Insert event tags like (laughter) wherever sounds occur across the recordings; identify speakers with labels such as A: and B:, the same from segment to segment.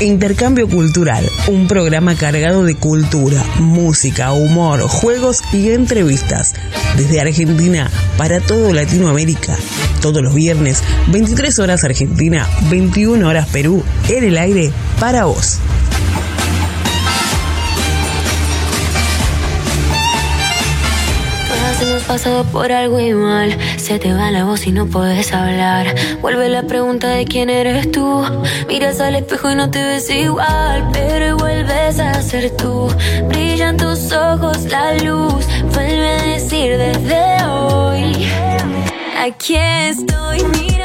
A: Intercambio Cultural, un programa cargado de cultura, música, humor, juegos y entrevistas. Desde Argentina para todo Latinoamérica. Todos los viernes, 23 horas Argentina, 21 horas Perú, en el aire para vos.
B: Hemos pasado por algo igual. Se te va la voz y no puedes hablar. Vuelve la pregunta de quién eres tú. Miras al espejo y no te ves igual. Pero vuelves a ser tú. Brillan tus ojos, la luz. Vuelve a decir desde hoy. Aquí estoy, mírame,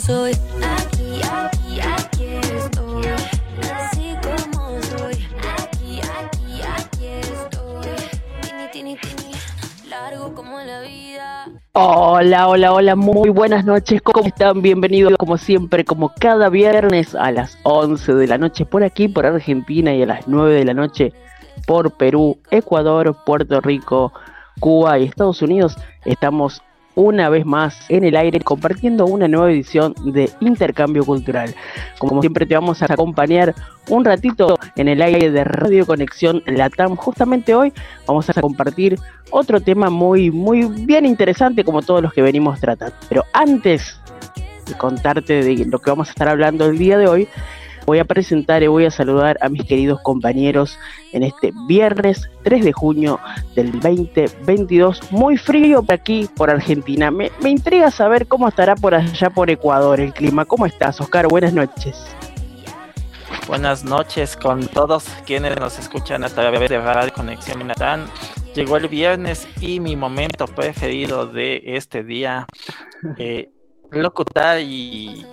B: soy. Aquí, aquí, aquí estoy. Así como soy. Aquí, aquí, aquí estoy. Tini, tini, tini. Largo como la vida.
C: Hola, hola, hola, muy buenas noches, ¿cómo están? Bienvenidos como siempre, como cada viernes a las 11 de la noche por aquí, por Argentina y a las 9 de la noche por Perú, Ecuador, Puerto Rico, Cuba y Estados Unidos. Estamos una vez más en el aire compartiendo una nueva edición de Intercambio Cultural. Como siempre te vamos a acompañar un ratito en el aire de Radio Conexión Latam. Justamente hoy vamos a compartir otro tema muy, muy bien interesante como todos los que venimos tratando. Pero antes de contarte de lo que vamos a estar hablando el día de hoy, voy a presentar y voy a saludar a mis queridos compañeros en este viernes 3 de junio del 2022. Muy frío por aquí, por Argentina. Me, me intriga saber cómo estará por allá por Ecuador el clima. ¿Cómo estás, Oscar? Buenas noches.
D: Buenas noches con todos quienes nos escuchan a través de Radio Conexión Natán. Llegó el viernes y mi momento preferido de este día, eh, locutar y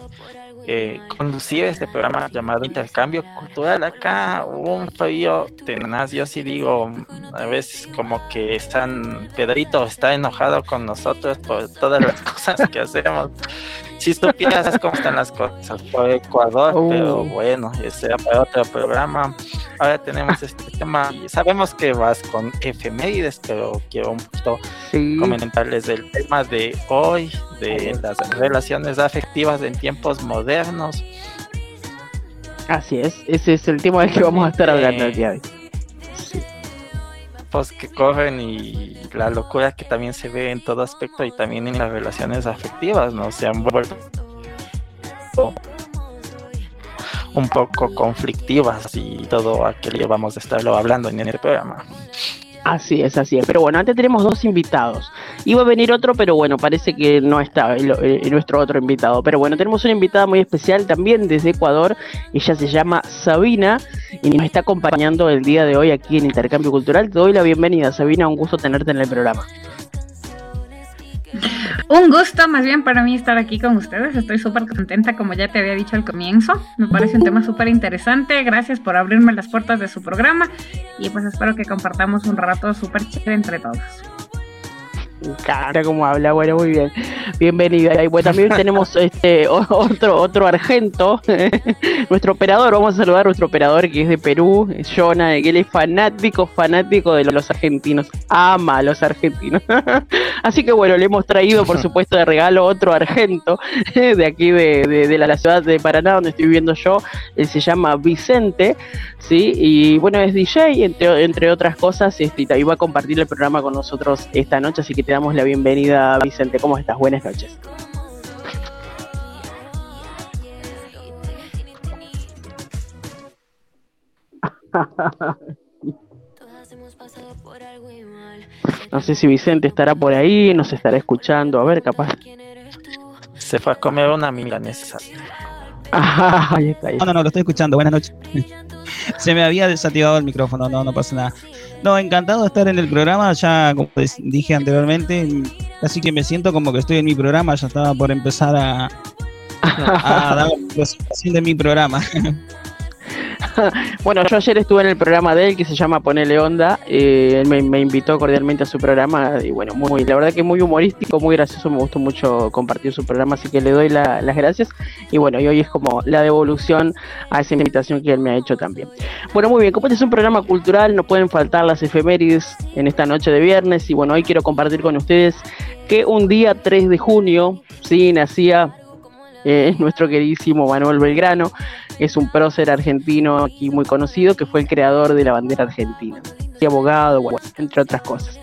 D: eh, conducir este programa llamado Intercambio Cultural. Acá un frío tenaz, yo sí digo, a veces como que están, Pedrito está enojado con nosotros por todas las (laughs) cosas que hacemos. Si supieras (laughs) cómo están las cosas por Ecuador,
C: Uh.
D: pero bueno, ese era para otro programa. Ahora tenemos (laughs) este tema, sabemos que vas con efemérides, pero quiero un poquito
C: Sí.
D: comentarles del tema de hoy, de las relaciones afectivas en tiempos modernos.
C: Así es, ese es el tema del que vamos a estar hablando el día de hoy.
D: Que corren y la locura que también se ve en todo aspecto y también en las relaciones afectivas, ¿no? Se han vuelto un poco conflictivas y todo aquello vamos a estarlo hablando en el programa.
C: Así es, así es. Pero bueno, antes tenemos dos invitados. Iba a venir otro, pero bueno, parece que no está nuestro otro invitado. Pero bueno, tenemos una invitada muy especial también desde Ecuador. Ella se llama Sabina y nos está acompañando el día de hoy aquí en Intercambio Cultural. Te doy la bienvenida, Sabina. Un gusto tenerte en el programa.
E: Un gusto más bien para mí estar aquí con ustedes. Estoy súper contenta, como ya te había dicho al comienzo. Me parece un tema súper interesante. Gracias por abrirme las puertas de su programa y pues espero que compartamos un rato súper chévere entre todos.
C: Me encanta cómo habla, bueno, muy bien. Bienvenida. Y bueno, también (laughs) tenemos este otro, otro argento, (laughs) nuestro operador, vamos a saludar a nuestro operador que es de Perú, Jonah, que él es fanático, fanático de los argentinos, ama a los argentinos. (laughs) Así que bueno, le hemos traído, por supuesto, de regalo otro argento de aquí de, de- de la, la ciudad de Paraná, donde estoy viviendo yo. Él se llama Vicente, ¿sí? Y bueno, es DJ, entre, entre otras cosas, este, y va a compartir el programa con nosotros esta noche, así que te damos la bienvenida, Vicente. ¿Cómo estás? Buenas noches.
B: Todas hemos pasado por algo igual.
C: No sé si Vicente estará por ahí, nos estará escuchando, a ver, capaz.
D: Se fue a comer una milanesa. (laughs)
C: Ah, ahí está, ahí
F: No, no, no, lo estoy escuchando. Buenas noches. (laughs) Se me había desactivado el micrófono, no, no pasa nada. No, encantado de estar en el programa, ya como dije anteriormente, así que me siento como que estoy en mi programa, ya estaba por empezar a, a dar la presentación de mi programa. (laughs) (laughs)
C: bueno, yo ayer estuve en el programa de él que se llama Ponele Onda. Eh, él me, invitó cordialmente a su programa y bueno, muy, la verdad que muy humorístico, muy gracioso. Me gustó mucho compartir su programa, así que le doy las gracias. Y bueno, y hoy es como la devolución a esa invitación que él me ha hecho también. Bueno, muy bien, como este es un programa cultural, no pueden faltar las efemérides en esta noche de viernes. Y bueno, hoy quiero compartir con ustedes que un día 3 de junio, sí, nacía eh, (laughs) nuestro queridísimo Manuel Belgrano, es un prócer argentino aquí muy conocido que fue el creador de la bandera argentina, y abogado, entre otras cosas.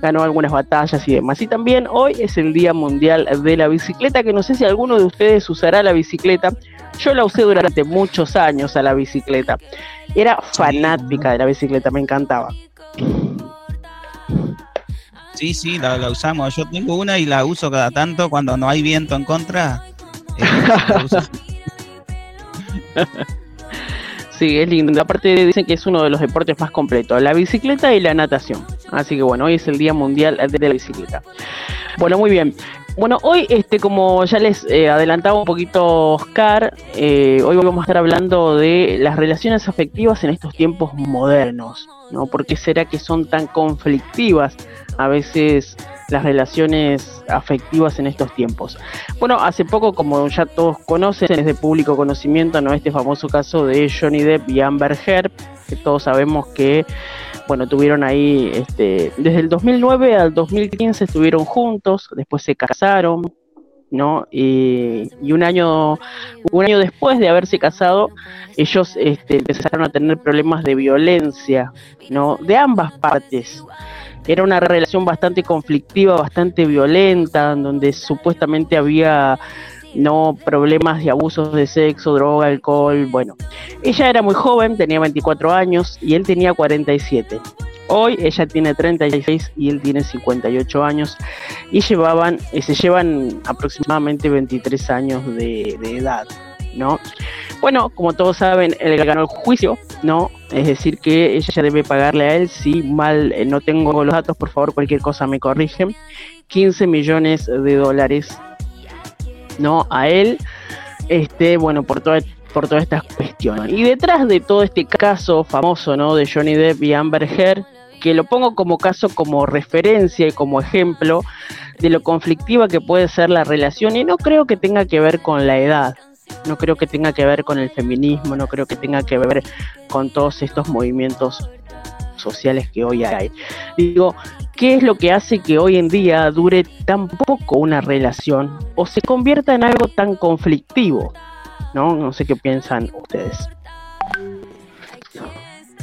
C: Ganó algunas batallas y demás. Y también hoy es el Día Mundial de la Bicicleta, que no sé si alguno de ustedes usará la bicicleta. Yo la usé durante muchos años a la bicicleta. Era fanática de la bicicleta, me encantaba.
F: Sí, sí, la, la, usamos. Yo tengo una y la uso cada tanto cuando no hay viento en contra. (laughs) (laughs)
C: sí, es lindo. Aparte dicen que es uno de los deportes más completos, la bicicleta y la natación. Así que bueno, hoy es el Día Mundial de la Bicicleta. Bueno, muy bien. Bueno, hoy, este, como ya les eh, adelantaba un poquito Oscar, eh, hoy vamos a estar hablando de las relaciones afectivas en estos tiempos modernos, ¿no? ¿Por qué será que son tan conflictivas a veces las relaciones afectivas en estos tiempos. Bueno, hace poco, como ya todos conocen, es de público conocimiento, ¿no? Este famoso caso de Johnny Depp y Amber Heard, que todos sabemos que, bueno, tuvieron ahí, este, desde el 2009 al 2015 estuvieron juntos, después se casaron, ¿no? Y, un año un año después de haberse casado, ellos este, empezaron a tener problemas de violencia, ¿no? De ambas partes. Era una relación bastante conflictiva, bastante violenta, donde supuestamente había no problemas de abusos de sexo, droga, alcohol, bueno. Ella era muy joven, tenía 24 años y él tenía 47. Hoy ella tiene 36 y él tiene 58 años y llevaban, eh, se llevan aproximadamente 23 años de, de edad, ¿no? Bueno, como todos saben, él ganó el juicio, ¿no? Es decir, que ella debe pagarle a él, si mal eh, no tengo los datos, por favor, cualquier cosa me corrigen, 15 millones de dólares, ¿no? A él, este, bueno, por toda por todas estas cuestiones. Y detrás de todo este caso famoso, ¿no? De Johnny Depp y Amber Heard, que lo pongo como caso, como referencia y como ejemplo de lo conflictiva que puede ser la relación, y no creo que tenga que ver con la edad, no creo que tenga que ver con el feminismo, no creo que tenga que ver con todos estos movimientos sociales que hoy hay. Digo, ¿qué es lo que hace que hoy en día dure tan poco una relación o se convierta en algo tan conflictivo? ¿No? No sé qué piensan ustedes.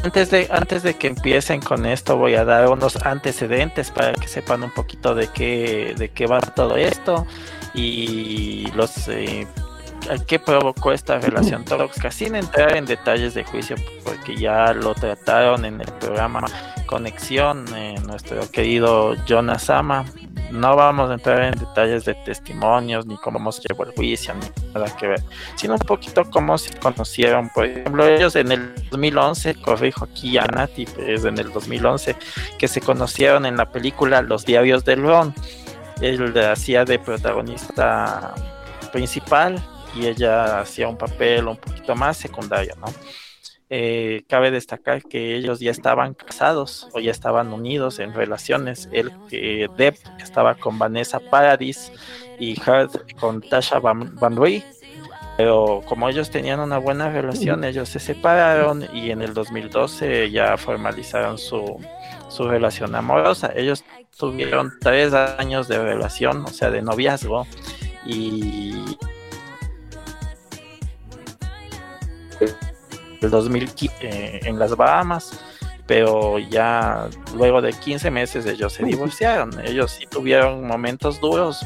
D: Antes de, antes de que empiecen con esto, voy a dar unos antecedentes para que sepan un poquito de qué, de qué va todo esto y los eh, qué provocó esta relación tóxica, sin entrar en detalles de juicio, porque ya lo trataron en el programa Conexión, eh, nuestro querido Jonas Ama. No vamos a entrar en detalles de testimonios, ni cómo se llevó el juicio, ni nada que ver, sino un poquito cómo se conocieron. Por ejemplo, ellos en el 2011, corrijo aquí a Nati, es en el 2011, que se conocieron en la película Los Diarios del Ron. Él hacía de protagonista principal y ella hacía un papel un poquito más secundario, ¿no? Eh, cabe destacar que ellos ya estaban casados o ya estaban unidos en relaciones. El Depp estaba con Vanessa Paradis y Heard con Tasha Van, Van Pero como ellos tenían una buena relación, ellos se separaron y en el 2012 ya formalizaron su, su relación amorosa. Ellos tuvieron tres años de relación, o sea, de noviazgo. Y el 2015 eh, en las Bahamas, pero ya luego de 15 meses ellos se divorciaron. Ellos sí tuvieron momentos duros.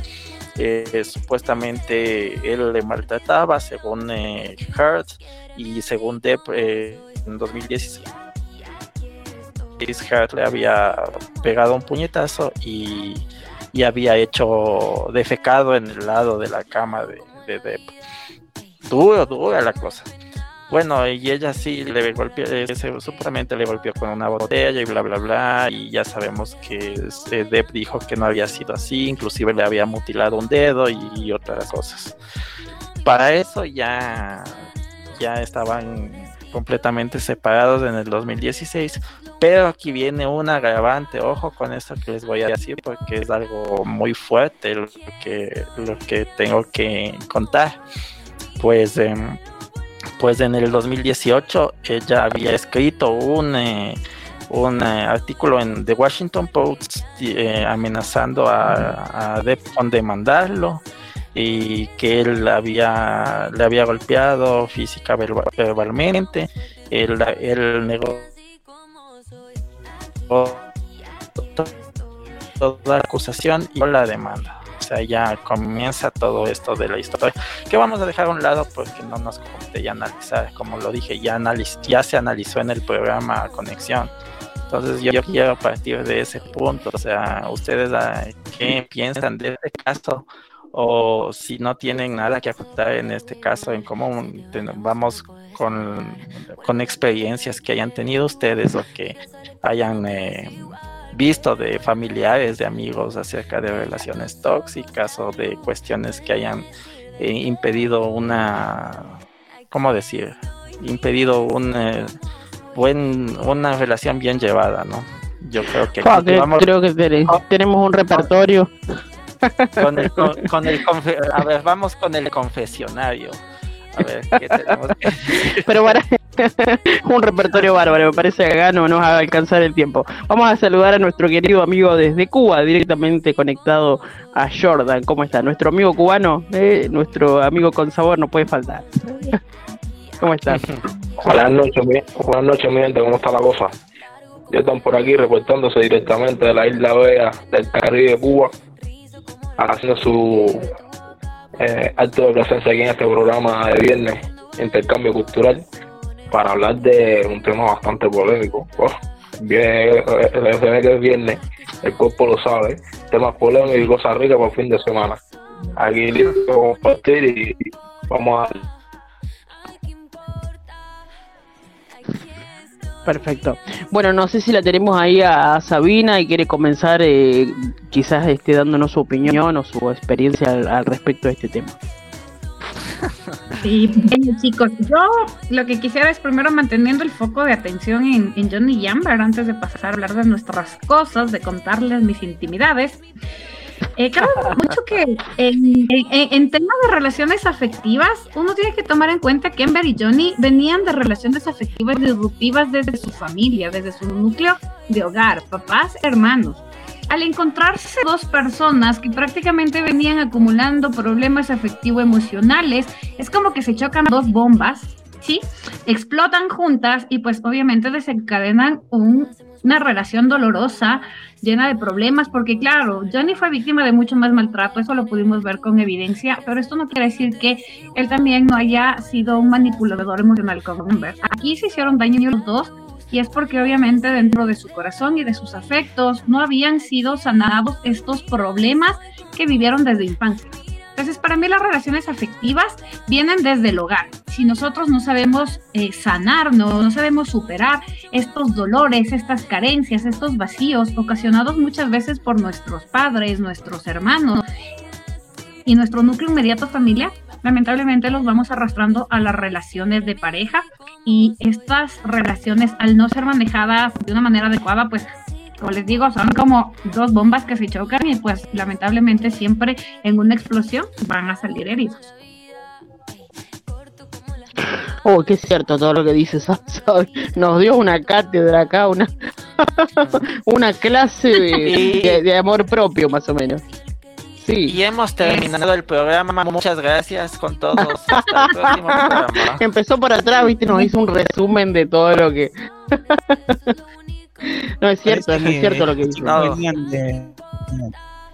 D: Eh, supuestamente él le maltrataba, según eh, Hurt y según Depp en 2016. Hurt le había pegado un puñetazo y, y, había hecho defecado en el lado de la cama de, de Depp. Duro, dura la cosa. Bueno, y ella sí le golpeó, eh, supuestamente le golpeó con una botella y bla, bla, bla. Y ya sabemos que este Depp dijo que no había sido así, inclusive le había mutilado un dedo y, otras cosas. Para eso ya, ya estaban completamente separados en el 2016, pero aquí viene un agravante, ojo con esto que les voy a decir porque es algo muy fuerte lo que, lo que tengo que contar. Pues, em, pues en el 2018 ella había escrito un... Eh, un eh, artículo en The Washington Post eh, amenazando a, a Defcon de mandarlo y que él había, le había golpeado física verbalmente, él, él negó toda acusación y la demanda. Sea, ya comienza todo esto de la historia, que vamos a dejar a un lado porque no nos compete ya analizar, como lo dije, ya, ya se analizó en el programa Conexión. Entonces yo, quiero partir de ese punto, o sea, ustedes qué piensan de este caso, o si no tienen nada que aportar en este caso en común, vamos con, con experiencias que hayan tenido ustedes o que hayan eh, visto de familiares, de amigos acerca de relaciones tóxicas o de cuestiones que hayan eh, impedido una, ¿cómo decir? Impedido un eh, buen, una relación bien llevada, ¿no? Yo creo que...
C: creo que tenemos un repertorio.
D: Con el, con, el a ver, vamos con el confesionario. A ver, ¿qué tenemos (laughs)
C: Pero para (laughs) un repertorio bárbaro, me parece que acá no nos va a alcanzar el tiempo. Vamos a saludar a nuestro querido amigo desde Cuba, directamente conectado a Jordan. ¿Cómo está? Nuestro amigo cubano, eh, nuestro amigo con sabor, no puede faltar. (laughs) ¿Cómo estás?
G: Buenas noches, buenas noches, mi gente, ¿cómo está la cosa? Ya están por aquí reportándose directamente de la isla Bella del Caribe Cuba haciendo su eh, acto de presencia aquí en este programa de viernes, Intercambio Cultural, para hablar de un tema bastante polémico. bien, se ve que es viernes, el cuerpo lo sabe, temas polémicos y cosas ricas por fin de semana. Aquí listo compartir y vamos a
C: Perfecto. Bueno, no sé si la tenemos ahí a Sabina y quiere comenzar eh, quizás esté dándonos su opinión o su experiencia al, respecto de este tema. (laughs)
E: Sí, bueno, chicos, yo lo que quisiera es primero manteniendo el foco de atención en, en Johnny Jamber antes de pasar a hablar de nuestras cosas, de contarles mis intimidades. Eh, creo (laughs) mucho que en, temas de relaciones afectivas, uno tiene que tomar en cuenta que Ember y Johnny venían de relaciones afectivas disruptivas desde su familia, desde su núcleo de hogar, papás, hermanos. Al encontrarse dos personas que prácticamente venían acumulando problemas afectivo-emocionales, es como que se chocan dos bombas, ¿sí? Explotan juntas y pues obviamente desencadenan una relación dolorosa, llena de problemas, porque claro, Johnny fue víctima de mucho más maltrato, eso lo pudimos ver con evidencia, pero esto no quiere decir que él también no haya sido un manipulador emocional con Amber. Aquí se hicieron daño los dos y es porque obviamente dentro de su corazón y de sus afectos no habían sido sanados estos problemas que vivieron desde infancia. Entonces, para mí las relaciones afectivas vienen desde el hogar. Si nosotros no sabemos eh, sanarnos, no sabemos superar estos dolores, estas carencias, estos vacíos ocasionados muchas veces por nuestros padres, nuestros hermanos y nuestro núcleo inmediato familiar, lamentablemente los vamos arrastrando a las relaciones de pareja y estas relaciones al no ser manejadas de una manera adecuada, pues como les digo, son como dos bombas que se chocan y pues lamentablemente siempre en una explosión van a salir heridos.
C: Oh, qué cierto todo lo que dices. (laughs) Nos dio una cátedra acá, una, (laughs) una clase de, amor propio, más o menos.
D: Sí. Y hemos terminado el programa. Muchas gracias con todos. (laughs) Hasta el próximo programa.
C: Empezó por atrás, viste, nos hizo un resumen de todo lo que. (laughs) no es cierto, es cierto lo que dice.
F: De,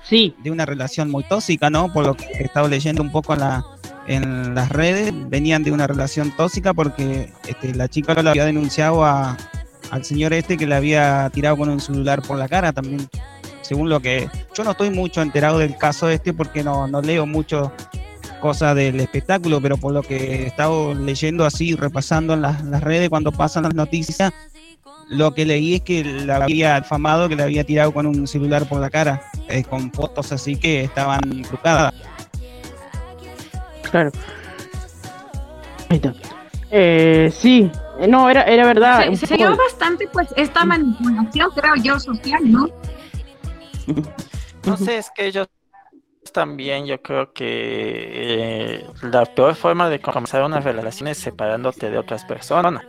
F: sí. de una relación muy tóxica, ¿no? Por lo que he estado leyendo un poco en, la, en las redes, venían de una relación tóxica porque este, la chica lo había denunciado a, al señor este que le había tirado con un celular por la cara también. Según lo que. Yo no estoy mucho enterado del caso este porque no, no leo mucho cosas del espectáculo, pero por lo que he estado leyendo así, repasando en las, las redes cuando pasan las noticias, lo que leí es que la había afamado que le había tirado con un celular por la cara, eh, con fotos así que estaban trucadas.
C: Claro. Ahí está. Eh, sí, no, era, era verdad.
E: Se, se dio bastante, pues, esta manipulación, creo yo, social, ¿no? (laughs)
D: No sé, es que ellos también yo creo que eh, la peor forma de comenzar una relación es separándote de otras personas.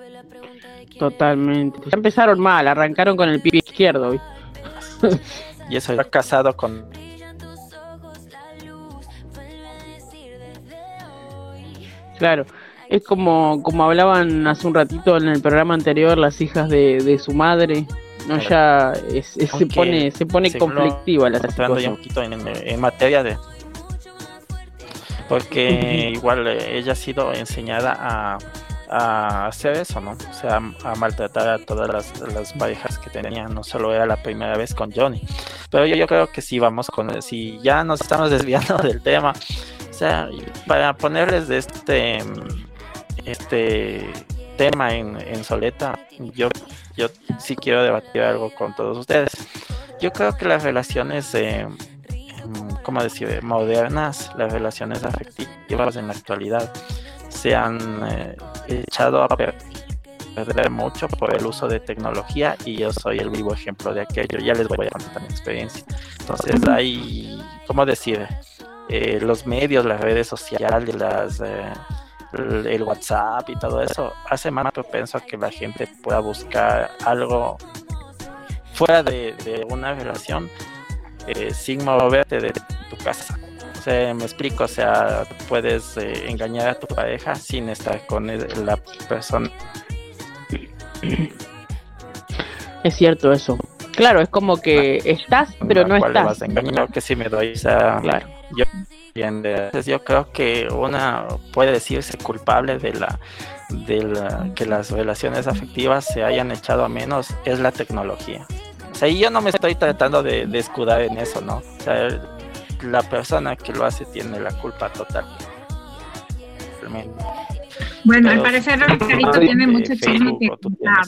C: Totalmente. Ya empezaron mal, arrancaron con el pie izquierdo. (laughs)
D: y eso ya casado con
C: Claro, es como, como hablaban hace un ratito en el programa anterior las hijas de, de su madre, no ya es, es, se pone se pone conflictiva la situación.
D: Ya un poquito en, en, materia de porque igual eh, ella ha sido enseñada a, a hacer eso, ¿no? O sea, a, maltratar a todas las, las, parejas que tenía, no solo era la primera vez con Johnny. Pero yo, yo creo que si vamos con, si ya nos estamos (laughs) desviando del tema, o sea, para ponerles de este, este tema en, en Soleta, yo, yo sí quiero debatir algo con todos ustedes. Yo creo que las relaciones, eh, ¿cómo decir?, modernas, las relaciones afectivas en la actualidad, se han eh, echado a perder mucho por el uso de tecnología y yo soy el vivo ejemplo de aquello. Ya les voy a contar mi experiencia. Entonces hay, ¿cómo decir? Eh, los medios, las redes sociales, las... Eh, el WhatsApp y todo eso hace más propenso a que la gente pueda buscar algo fuera de, de una relación eh, sin moverte de tu casa. O sea, me explico, o sea, puedes eh, engañar a tu pareja sin estar con la persona.
C: Es cierto eso. Claro, es como que estás, pero no estás.
D: Vas a engañar, que si me doy, o sea, claro. yo, entonces yo creo que una puede decirse culpable de la de la, que las relaciones afectivas se hayan echado a menos es la tecnología. O sea, y yo no me estoy tratando de, de escudar en eso, ¿no? O sea, la persona que lo hace tiene la culpa total.
E: Bueno, al parecer Oscarito tiene mucho chisme que contar.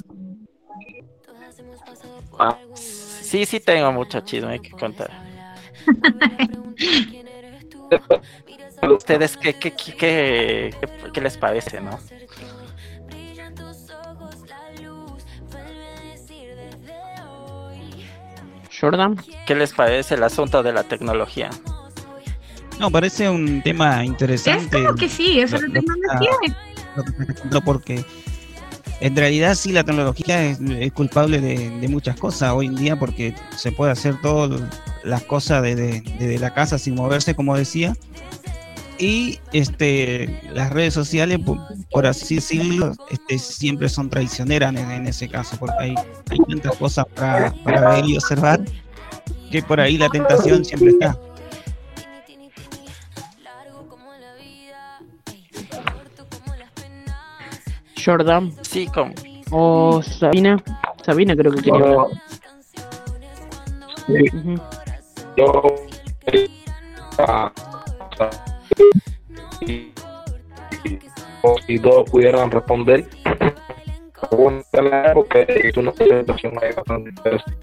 D: Ah, sí, sí tengo mucho chisme que contar. (laughs) ¿Ustedes qué, qué, qué, qué, les parece, no?
C: Jordan.
D: ¿Qué les parece el asunto de la tecnología?
F: No, parece un tema interesante.
E: Es como que sí, eso la tecnología.
F: Porque en realidad sí la tecnología es, culpable de, muchas cosas hoy en día porque se puede hacer todas las cosas desde, la casa sin moverse, como decía. Y este las redes sociales, por, así decirlo, este, siempre son traicioneras en, ese caso, porque hay, hay tantas cosas para, para ver y observar que por ahí la tentación siempre está.
C: Jordan.
D: Sí, como.
C: O Sabina. Sabina creo que quería
G: hablar. Sí. Uh -huh. Yo. Ah, y, si todos pudieran responder porque es una presentación bastante interesante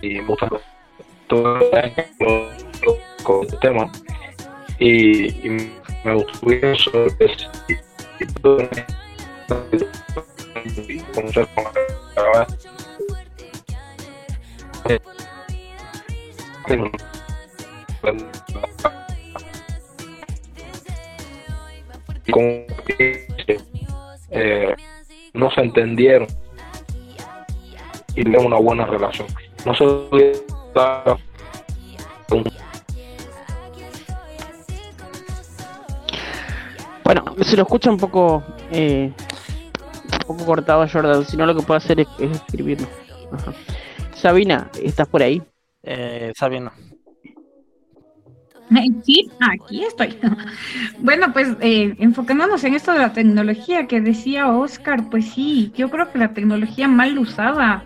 G: y muchas todo con el tema y, y me gustó eso eh, no se entendieron y tenemos una buena relación. No
C: Bueno, se lo escucha un poco eh, un poco cortado Jordan, si no lo que puedo hacer es, es escribirlo. Ajá. Sabina, ¿estás por ahí?
D: Eh, Sabina.
E: Sí, aquí estoy. (laughs) Bueno, pues eh, enfocándonos en esto de la tecnología que decía Oscar, pues sí, yo creo que la tecnología mal usada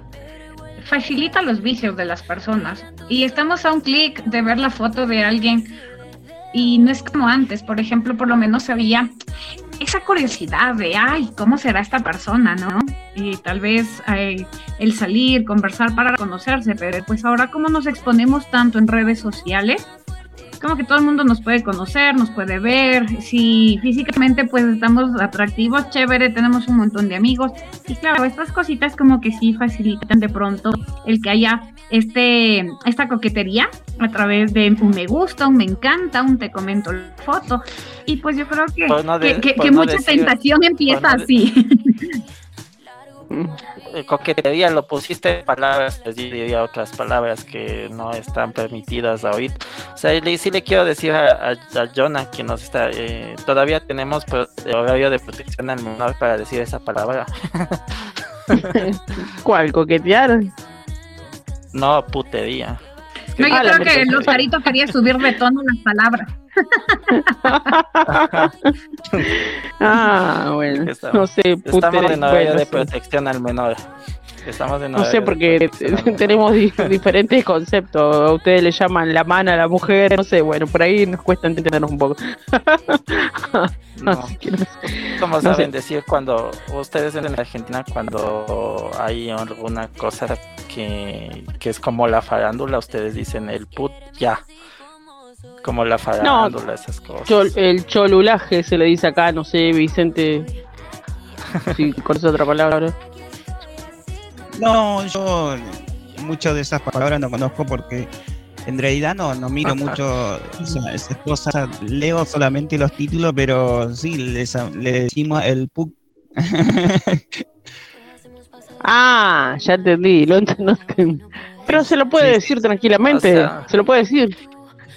E: facilita los vicios de las personas. Y estamos a un clic de ver la foto de alguien y no es como antes, por ejemplo, por lo menos había esa curiosidad de, ay, ¿cómo será esta persona, no? Y tal vez ay, el salir, conversar para conocerse, pero pues ahora como nos exponemos tanto en redes sociales, como que todo el mundo nos puede conocer, nos puede ver, si físicamente pues estamos atractivos, chévere, tenemos un montón de amigos. Y claro, estas cositas como que sí facilitan de pronto el que haya este, esta coquetería a través de un me gusta, un me encanta, un te comento la foto. Y pues yo creo que, que, mucha tentación empieza así. (laughs)
D: coquetería lo pusiste en palabras, pues, diría otras palabras que no están permitidas a oír. O sea, sí le quiero decir a, a, Jonah que nos está, eh, todavía tenemos horario de protección al menor para decir esa palabra. (laughs)
C: ¿Cuál? ¿Coquetear?
D: No, putería.
E: No, yo ah, creo que Luzarito quería subir de tono las palabras. (laughs)
C: ah, bueno. no sé,
D: Estamos en horario de protección al menor.
C: No sé, porque (laughs) tenemos diferentes conceptos. ustedes le llaman la mano a la mujer, no sé, bueno, por ahí nos cuesta entendernos un poco. (laughs)
D: no. ¿Cómo saben decir cuando ustedes en Argentina, cuando hay alguna cosa que, que es como la farándula, ustedes dicen el put ya? Como la farándula, esas cosas.
C: el cholulaje se le dice acá, no sé, Vicente. (laughs) si conoces otra palabra.
F: No, yo muchas de esas palabras no conozco porque en realidad no, no miro (laughs) mucho esas cosas. Leo solamente los títulos, pero sí, le decimos el PUC. (laughs)
C: ah, ya entendí. Lo Pero se lo puede decir tranquilamente. se lo puede decir.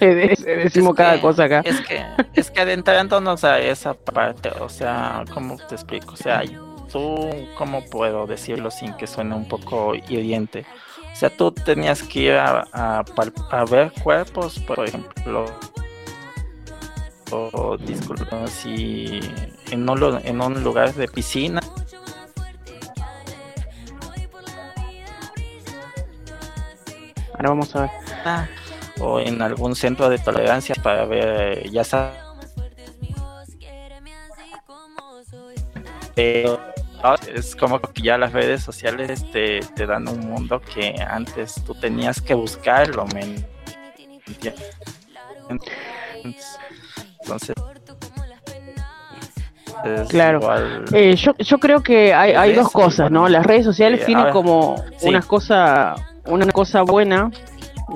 C: (laughs) Decimos cada cosa acá.
D: Es que, es que adentrándonos a esa parte, o sea, ¿cómo te explico? O sea, tú, ¿cómo puedo decirlo sin que suene un poco hiriente? O sea, tú tenías que ir a, a, ver cuerpos, por ejemplo, o disculpa, si en un, en un lugar de piscina.
C: Ahora vamos a ver.
D: Ah, o en algún centro de tolerancia para ver, ya sabes. Pero es como que ya las redes sociales te, te dan un mundo que antes tú tenías que buscarlo, men. Entonces,
C: claro. Eh, yo, yo creo que hay, hay dos cosas, ¿no? Las redes sociales tienen como una cosa una cosa buena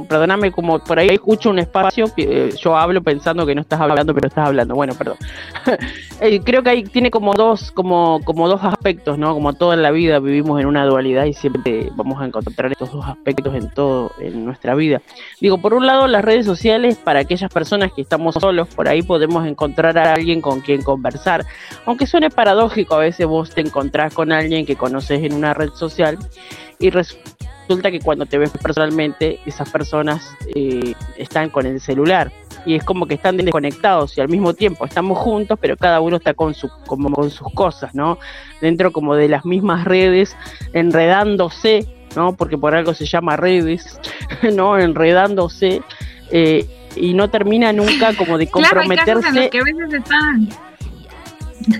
C: perdóname, como por ahí escucho un espacio, eh, yo hablo pensando que no estás hablando, pero estás hablando. Bueno, perdón. (laughs) Eh, creo que ahí tiene como dos, como, como dos aspectos, ¿no? Como toda la vida vivimos en una dualidad y siempre vamos a encontrar estos dos aspectos en todo, en nuestra vida. Digo, por un lado, las redes sociales, para aquellas personas que estamos solos, por ahí podemos encontrar a alguien con quien conversar. Aunque suene paradójico, a veces vos te encontrás con alguien que conoces en una red social y resulta que cuando te ves personalmente, esas personas eh, están con el celular y es como que están desconectados y al mismo tiempo estamos juntos, pero cada uno está con, su, como con sus cosas, ¿no? Dentro como de las mismas redes, enredándose, ¿no? Porque por algo se llama redes, (laughs) ¿no? Enredándose eh, y no termina nunca como de comprometerse.
E: que a veces están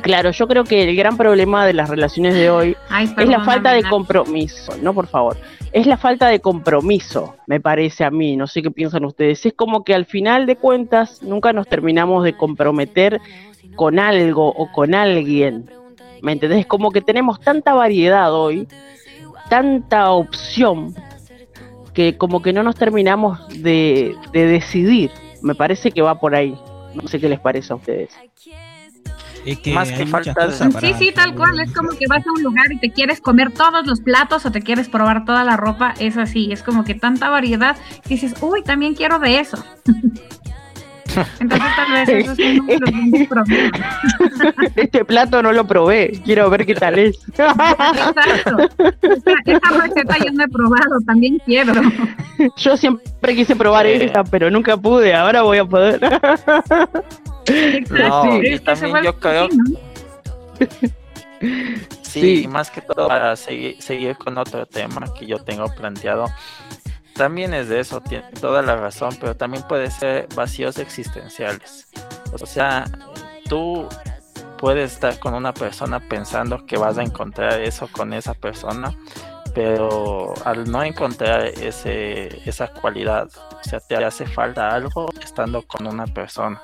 C: Claro, yo creo que el gran problema de las relaciones de hoy es la falta de compromiso, no por favor, es la falta de compromiso, me parece a mí, no sé qué piensan ustedes. Es como que al final de cuentas nunca nos terminamos de comprometer con algo o con alguien. ¿Me entendés? Es como que tenemos tanta variedad hoy, tanta opción, que como que no nos terminamos de, de decidir. Me parece que va por ahí. No sé qué les parece a ustedes
E: más que falta Sí, sí, tal cual. Es como que vas a un lugar y te quieres comer todos los platos o te quieres probar toda la ropa. Es así. Es como que tanta variedad que dices, uy, también quiero de eso. (laughs) Entonces tal vez eso es un, (laughs) problema.
C: Este plato no lo probé, quiero ver qué tal es.
E: Exacto. Esa, receta yo no he probado, también quiero.
C: Yo siempre quise probar esta, pero nunca pude, ahora voy a poder. (laughs) (laughs)
D: No, y también yo creo. Sí, (laughs) más que todo para seguir, seguir con otro tema que yo tengo planteado. También es de eso, tiene toda la razón, pero también puede ser vacíos existenciales. O sea, tú puedes estar con una persona pensando que vas a encontrar eso con esa persona pero al no encontrar ese, esa cualidad, o sea, te hace falta algo estando con una persona.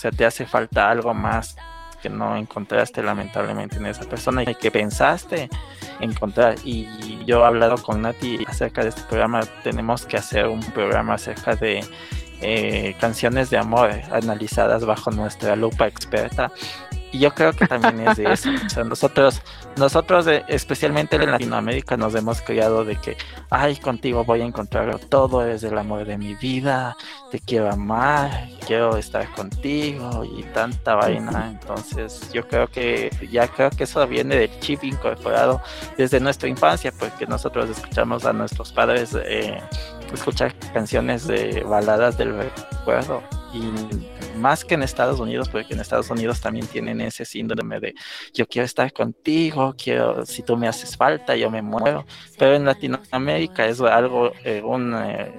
D: Sea, te hace falta algo más que no encontraste lamentablemente en esa persona y que pensaste encontrar. Y yo he hablado con Nati acerca de este programa. Tenemos que hacer un programa acerca de eh, canciones de amor analizadas bajo nuestra lupa experta y yo creo que también es de eso. O sea, nosotros, nosotros especialmente en Latinoamérica nos hemos criado de que, ay, contigo voy a encontrarlo todo, eres el amor de mi vida, te quiero amar, quiero estar contigo y tanta vaina. Entonces yo creo que ya creo que eso viene del chip incorporado desde nuestra infancia, porque nosotros escuchamos a nuestros padres eh, escuchar canciones de baladas del recuerdo y más que en Estados Unidos, porque en Estados Unidos también tienen ese síndrome de yo quiero estar contigo, quiero, si tú me haces falta, yo me muevo. Pero en Latinoamérica es algo, eh, un eh,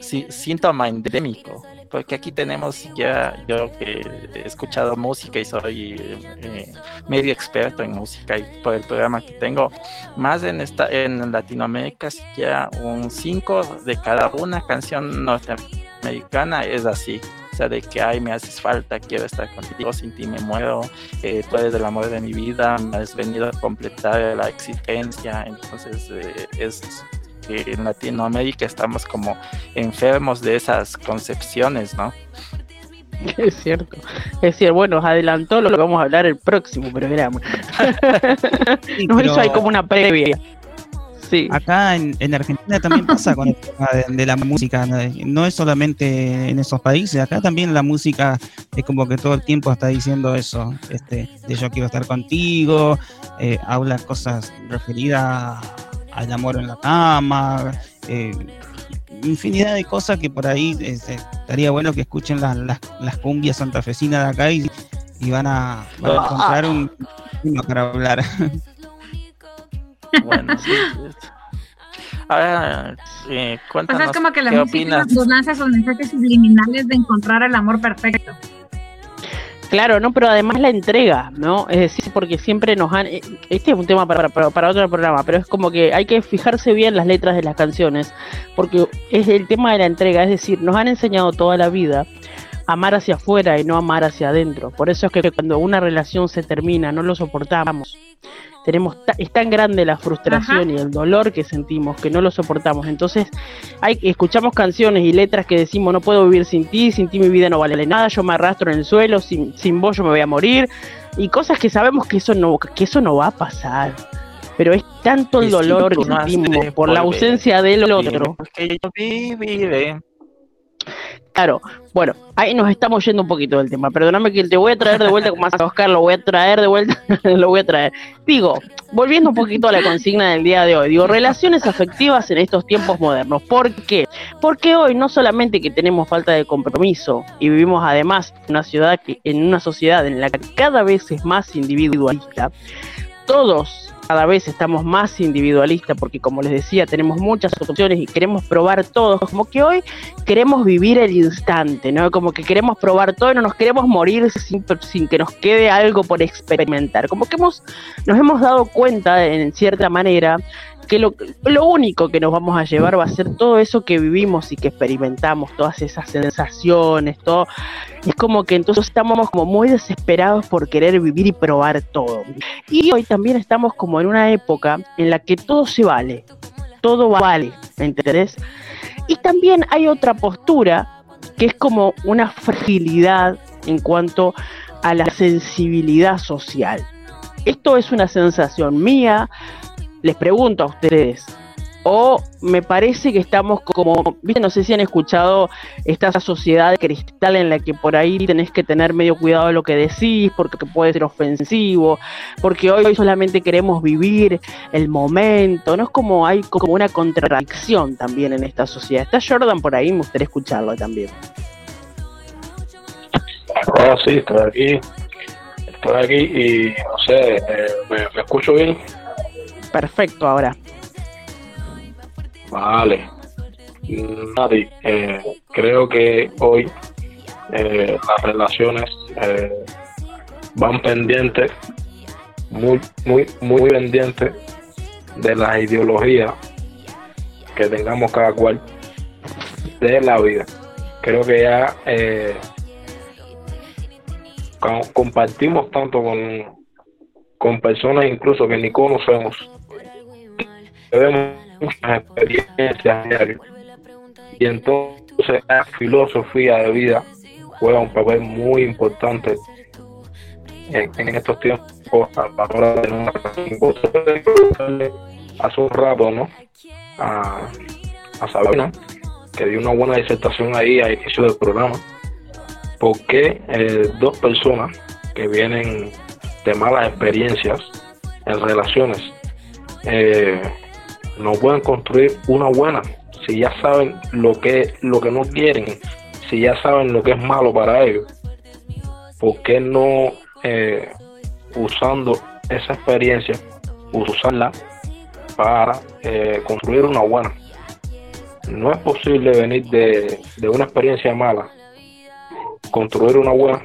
D: síntoma endémico, porque aquí tenemos ya, yo que he escuchado música y soy eh, medio experto en música y por el programa que tengo, más en, esta, en Latinoamérica, ya un 5 de cada una canción norteamericana es así o sea, de que, ay, me haces falta, quiero estar contigo, sin ti me muero, eh, tú eres el amor de mi vida, me has venido a completar la existencia, entonces eh, es que en Latinoamérica estamos como enfermos de esas concepciones, ¿no? (laughs)
C: Es cierto, es cierto, bueno, adelantó lo que vamos a hablar el próximo programa. Nos hizo ahí como una previa.
F: Acá en, Argentina también pasa con el tema de, la música, ¿no? es solamente en esos países, acá también la música es como que todo el tiempo está diciendo eso, este, de yo quiero estar contigo, eh, habla cosas referidas al amor en la cama, eh, infinidad de cosas que por ahí este, estaría bueno que escuchen las, las, cumbias santafesinas de acá y, van, a, encontrar un, uno para hablar. (laughs)
D: Bueno, sí, Ahora, eh, cuéntanos,
E: pues es como que la
D: ¿qué
E: música nos lanza esos mensajes subliminales de encontrar el amor perfecto.
C: Claro, no, pero además la entrega, ¿no? Es decir, porque siempre nos han... Eh, este es un tema para, para, para, otro programa, pero es como que hay que fijarse bien las letras de las canciones, porque es el tema de la entrega, es decir, nos han enseñado toda la vida amar hacia afuera y no amar hacia adentro. Por eso es que cuando una relación se termina, no lo soportamos tenemos es tan grande la frustración y el dolor que sentimos que no lo soportamos. Entonces, hay escuchamos canciones y letras que decimos no puedo vivir sin ti, sin ti mi vida no vale nada, yo me arrastro en el suelo, sin, sin vos yo me voy a morir y cosas que sabemos que eso no que eso no va a pasar. Pero es tanto el dolor que sentimos por la ausencia del otro.
D: Porque yo viviré
C: Claro, bueno, ahí nos estamos yendo un poquito del tema. Perdóname que te voy a traer de vuelta, como a Oscar, lo voy a traer de vuelta, (laughs) lo voy a traer. Digo, volviendo un poquito a la consigna del día de hoy, digo, relaciones afectivas en estos tiempos modernos. ¿Por qué? Porque hoy no solamente que tenemos falta de compromiso y vivimos además una ciudad que, en una sociedad en la que cada vez es más individualista, todos cada vez estamos más individualistas porque como les decía tenemos muchas opciones y queremos probar todo, como que hoy queremos vivir el instante, ¿no? Como que queremos probar todo y no nos queremos morir sin, sin que nos quede algo por experimentar, como que hemos, nos hemos dado cuenta en cierta manera que lo, lo, único que nos vamos a llevar va a ser todo eso que vivimos y que experimentamos, todas esas sensaciones, todo. Es como que entonces estamos como muy desesperados por querer vivir y probar todo. Y hoy también estamos como en una época en la que todo se vale, todo vale, ¿me entendés? Y también hay otra postura que es como una fragilidad en cuanto a la sensibilidad social. Esto es una sensación mía, les pregunto a ustedes, o me parece que estamos como, ¿viste? no sé si han escuchado esta sociedad de cristal en la que por ahí tenés que tener medio cuidado de lo que decís, porque puede ser ofensivo, porque hoy solamente queremos vivir el momento, ¿no? Es como hay como una contradicción también en esta sociedad. Está Jordan por ahí, me gustaría escucharlo también.
G: Ah, sí, estoy aquí. Estoy aquí y no sé, eh, me escucho bien?
C: Perfecto ahora.
G: Vale. Nadie, eh, creo que hoy eh, las relaciones eh, van pendientes, muy, muy, muy pendientes de la ideología que tengamos cada cual de la vida. Creo que ya eh, compartimos tanto con, con personas incluso que ni conocemos, vemos muchas experiencias diarias y entonces la filosofía de vida juega un papel muy importante en, estos tiempos a la hora de una hace un rato no a, a Sabina que dio una buena disertación ahí a inicio del programa. Porque eh, dos personas que vienen de malas experiencias en relaciones eh, no pueden construir una buena si ya saben lo que lo que no quieren si ya saben lo que es malo para ellos. ¿por qué no eh, usando esa experiencia usarla para eh, construir una buena no es posible venir de, de una experiencia mala. Construir una buena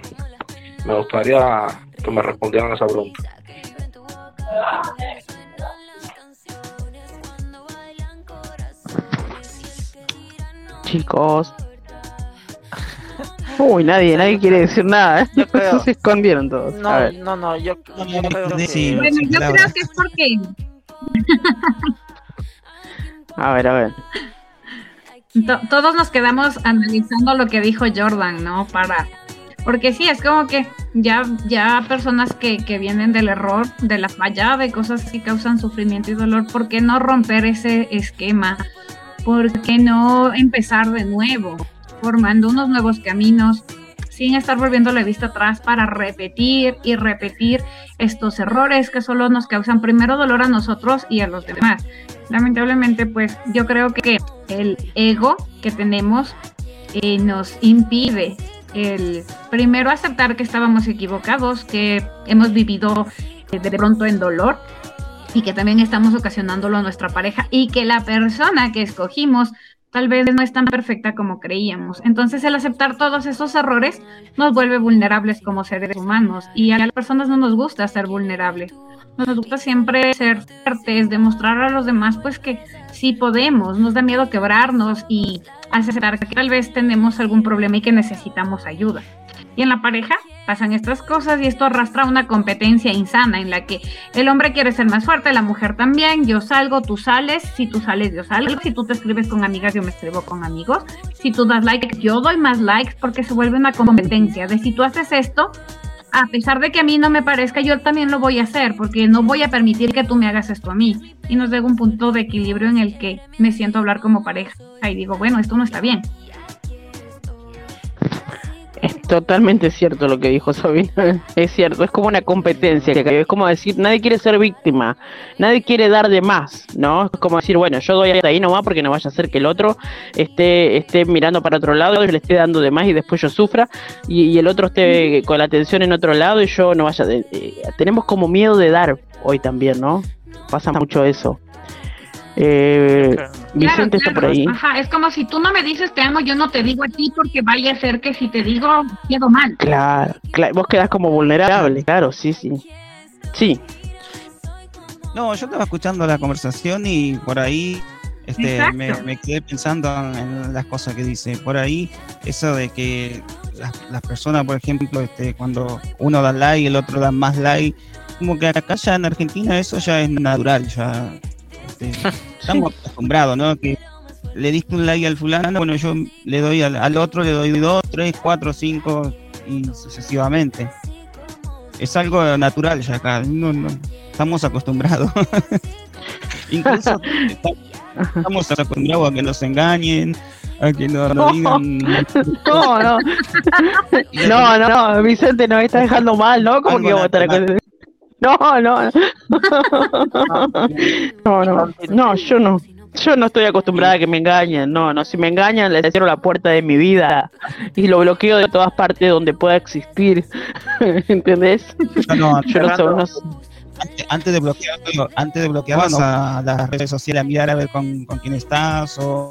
G: me gustaría que me respondieran esa pregunta
C: chicos. Uy, nadie, nadie quiere decir nada. ¿eh?
D: Yo creo- (laughs)
C: Se escondieron todos.
D: No,
C: A ver.
D: no, no, yo,
F: No,
D: yo
F: no,
D: creo que-
F: sí.
E: Bueno, yo creo que es porque
C: A ver, a ver.
E: to- todos nos quedamos analizando lo que dijo Jordan, ¿no? Para porque sí, es como que ya, ya personas que, que vienen del error, de la falla, de cosas que causan sufrimiento y dolor, ¿por qué no romper ese esquema? ¿Por qué no empezar de nuevo, formando unos nuevos caminos, sin estar volviendo la vista atrás para repetir y repetir estos errores que solo nos causan primero dolor a nosotros y a los demás? Lamentablemente, pues yo creo que el ego que tenemos eh, nos impide el primero aceptar que estábamos equivocados, que hemos vivido eh, de pronto en dolor y que también estamos ocasionándolo a nuestra pareja y que la persona que escogimos tal vez no es tan perfecta como creíamos. Entonces el aceptar todos esos errores nos vuelve vulnerables como seres humanos y a las personas no nos gusta ser vulnerables. Nos gusta siempre ser fuertes, demostrar a los demás pues que sí podemos, nos da miedo quebrarnos y aceptar que tal vez tenemos algún problema y que necesitamos ayuda. Y en la pareja pasan estas cosas y esto arrastra una competencia insana en la que el hombre quiere ser más fuerte, la mujer también, yo salgo, tú sales, si tú sales, yo salgo, si tú te escribes con amigas, yo me escribo con amigos, si tú das like, yo doy más likes porque se vuelve una competencia de si tú haces esto, a pesar de que a mí no me parezca, yo también lo voy a hacer porque no voy a permitir que tú me hagas esto a mí. Y nos llega un punto de equilibrio en el que me siento hablar como pareja y digo, bueno, esto no está bien.
C: Es totalmente cierto lo que dijo Sabina. (laughs) Es cierto, es como una competencia que. Es como decir, nadie quiere ser víctima, nadie quiere dar de más, ¿no? Es como decir, bueno, yo doy hasta ahí nomás porque no vaya a ser que el otro esté, esté mirando para otro lado y le esté dando de más y después yo sufra y, y el otro esté con la atención en otro lado y yo no vaya. de- eh, tenemos como miedo de dar hoy también, ¿no? Pasa mucho eso. Eh, Vicente está por ahí.
E: Ajá, es como si tú no me dices te amo, yo no te digo a ti porque vaya a ser que si te digo, quedo mal.
C: Claro, claro, vos quedás como vulnerable, claro, sí, sí. Sí,
F: No, yo estaba escuchando la conversación y por ahí este, me, me quedé pensando en las cosas que dice. Por ahí, eso de que las, las personas, por ejemplo, este, cuando uno da like y el otro da más like, como que acá ya en Argentina eso ya es natural, ya este, estamos acostumbrados, ¿no? Que le diste un like al fulano, bueno, yo le doy al, al otro, le doy dos, tres, cuatro, cinco y sucesivamente. Es algo natural ya acá, no, no, estamos acostumbrados. (laughs) Incluso esta- estamos acostumbrados a que nos engañen, a que digan...
C: No, no. No, (laughs) no, no, Vicente nos está dejando mal, ¿no? Como que
F: natural.
C: con- (laughs) No, no. (laughs) No, no. No, yo no. Yo no estoy acostumbrada a que me engañen. No, no. Si me engañan, les cierro la puerta de mi vida y lo bloqueo de todas partes donde pueda existir. (laughs) ¿Entendés?
F: No, no,
C: Yo no sé.
F: antes, antes de bloquearlo, antes de bloquearlo, vas a las redes sociales a mirar a ver con, con quién estás o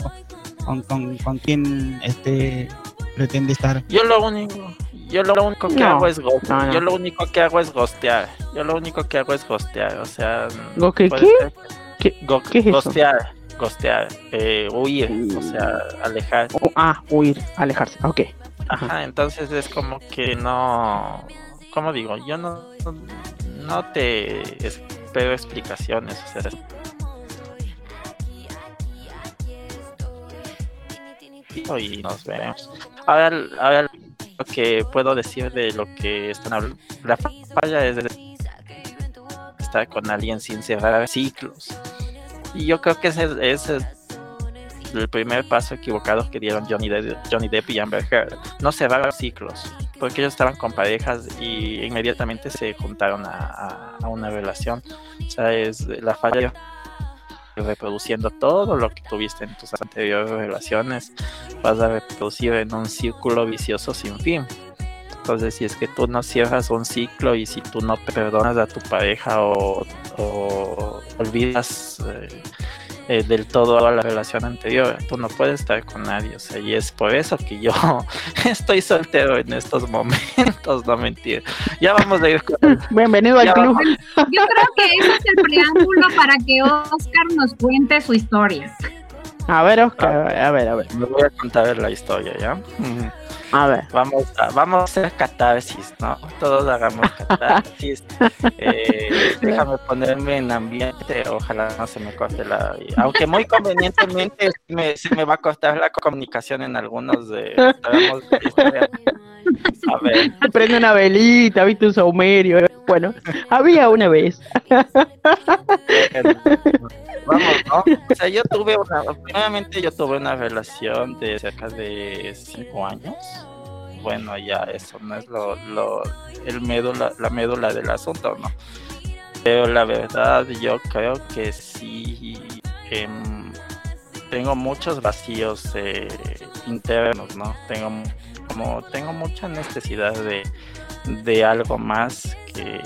F: con, con, con quién este, pretende estar.
D: Yo lo único, yo lo único que
C: No,
D: hago es go-
C: no, no.
D: yo lo único que hago es gostear. Yo lo único que hago es gostear, o sea,
C: ¿Lo que
D: puede
C: qué?
D: ser-
C: ¿Qué, ¿qué es eso?
D: Gostear, gostear, eh, huir, o sea, alejar.
C: Oh, ah, huir, alejarse. Ok.
D: Ajá, entonces es como que no, ¿cómo digo? Yo no, no te espero explicaciones, o sea, y nos veremos. Ahora, ahora lo que puedo decir de lo que están hablando, la falla es de estar con alguien sin cerrar ciclos. Y yo creo que ese, es el primer paso equivocado que dieron Johnny Depp, Johnny Depp y Amber Heard. No cerrar ciclos, porque ellos estaban con parejas y inmediatamente se juntaron a, a una relación. O sea, es la falla reproduciendo todo lo que tuviste en tus anteriores relaciones, vas a reproducir en un círculo vicioso sin fin. Entonces, si es que tú no cierras un ciclo y si tú no perdonas a tu pareja o, olvidas eh, eh, del todo a la relación anterior, tú no puedes estar con nadie. O sea, y es por eso que yo (laughs) estoy soltero en estos momentos, no mentir. Ya vamos a ir con. (laughs)
C: Bienvenido al
D: Ya
C: club.
D: vamos. (laughs)
E: Yo creo que ese es el preámbulo para que Oscar nos cuente su historia.
C: A ver, Oscar, a ver, a ver.
D: Me voy a contar la historia, ¿ya? Ujú.
C: A ver.
D: Vamos a, vamos a hacer catarsis, ¿no? Todos hagamos (laughs) catarsis. Eh, déjame ponerme en ambiente, ojalá no se me corte la... Aunque muy convenientemente me- se me va a cortar la comunicación en algunos de... historia. A ver,
C: Prende una velita, viste un saumerio. Bueno, había una vez.
D: vamos, ¿no? O sea, yo tuve una... Primeramente yo tuve una relación de cerca de cinco años. Bueno, ya eso no es lo, el médula, la médula del asunto, ¿no? Pero la verdad yo creo que sí em, tengo muchos vacíos eh, internos, ¿no? Tengo como tengo mucha necesidad de, de algo más que,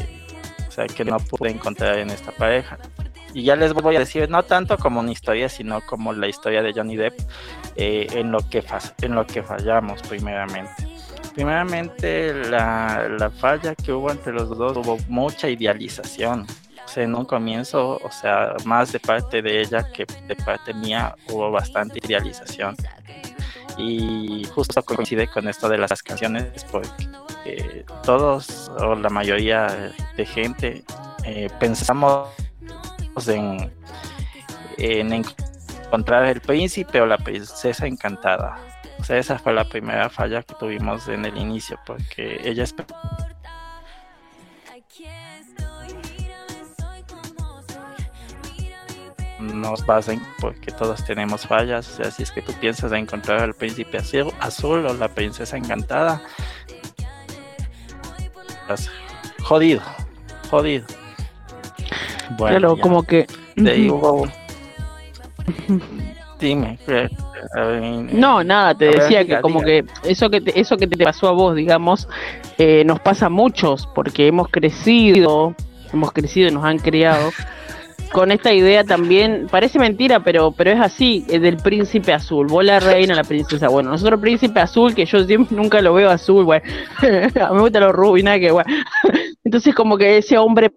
D: o sea, que no pude encontrar en esta pareja. Y ya les voy a decir, no tanto como una historia, sino como la historia de Johnny Depp eh, en, lo que en lo que fallamos primeramente. Primeramente, la, la falla que hubo entre los dos hubo mucha idealización. En un comienzo, o sea, más de parte de ella que de parte mía, hubo bastante idealización. Y justo coincide con esto de las canciones, porque eh, todos, o la mayoría de gente, eh, pensamos en, en encontrar el príncipe o la princesa encantada. O sea, esa fue la primera falla que tuvimos en el inicio, porque ella nos basen porque todos tenemos fallas. O sea, si es que tú piensas en encontrar al príncipe azul, azul o la princesa encantada, jodido, jodido. Bueno,
C: claro,
D: ya.
C: como que.
D: De ahí (laughs) Dime. eh, eh,
C: No, nada, te
D: ver,
C: decía
D: diga,
C: que como
D: diga.
C: que eso que te, eso que te pasó a vos, digamos, eh, nos pasa a muchos porque hemos crecido, hemos crecido y nos han criado con esta idea también, parece mentira, pero pero es así, es del príncipe azul, vos la reina, la princesa, bueno, nosotros príncipe azul, que yo siempre (laughs) nunca lo veo azul, bueno, (laughs) a mí me gusta lo rubio y nada que bueno. (laughs) Entonces como que ese hombre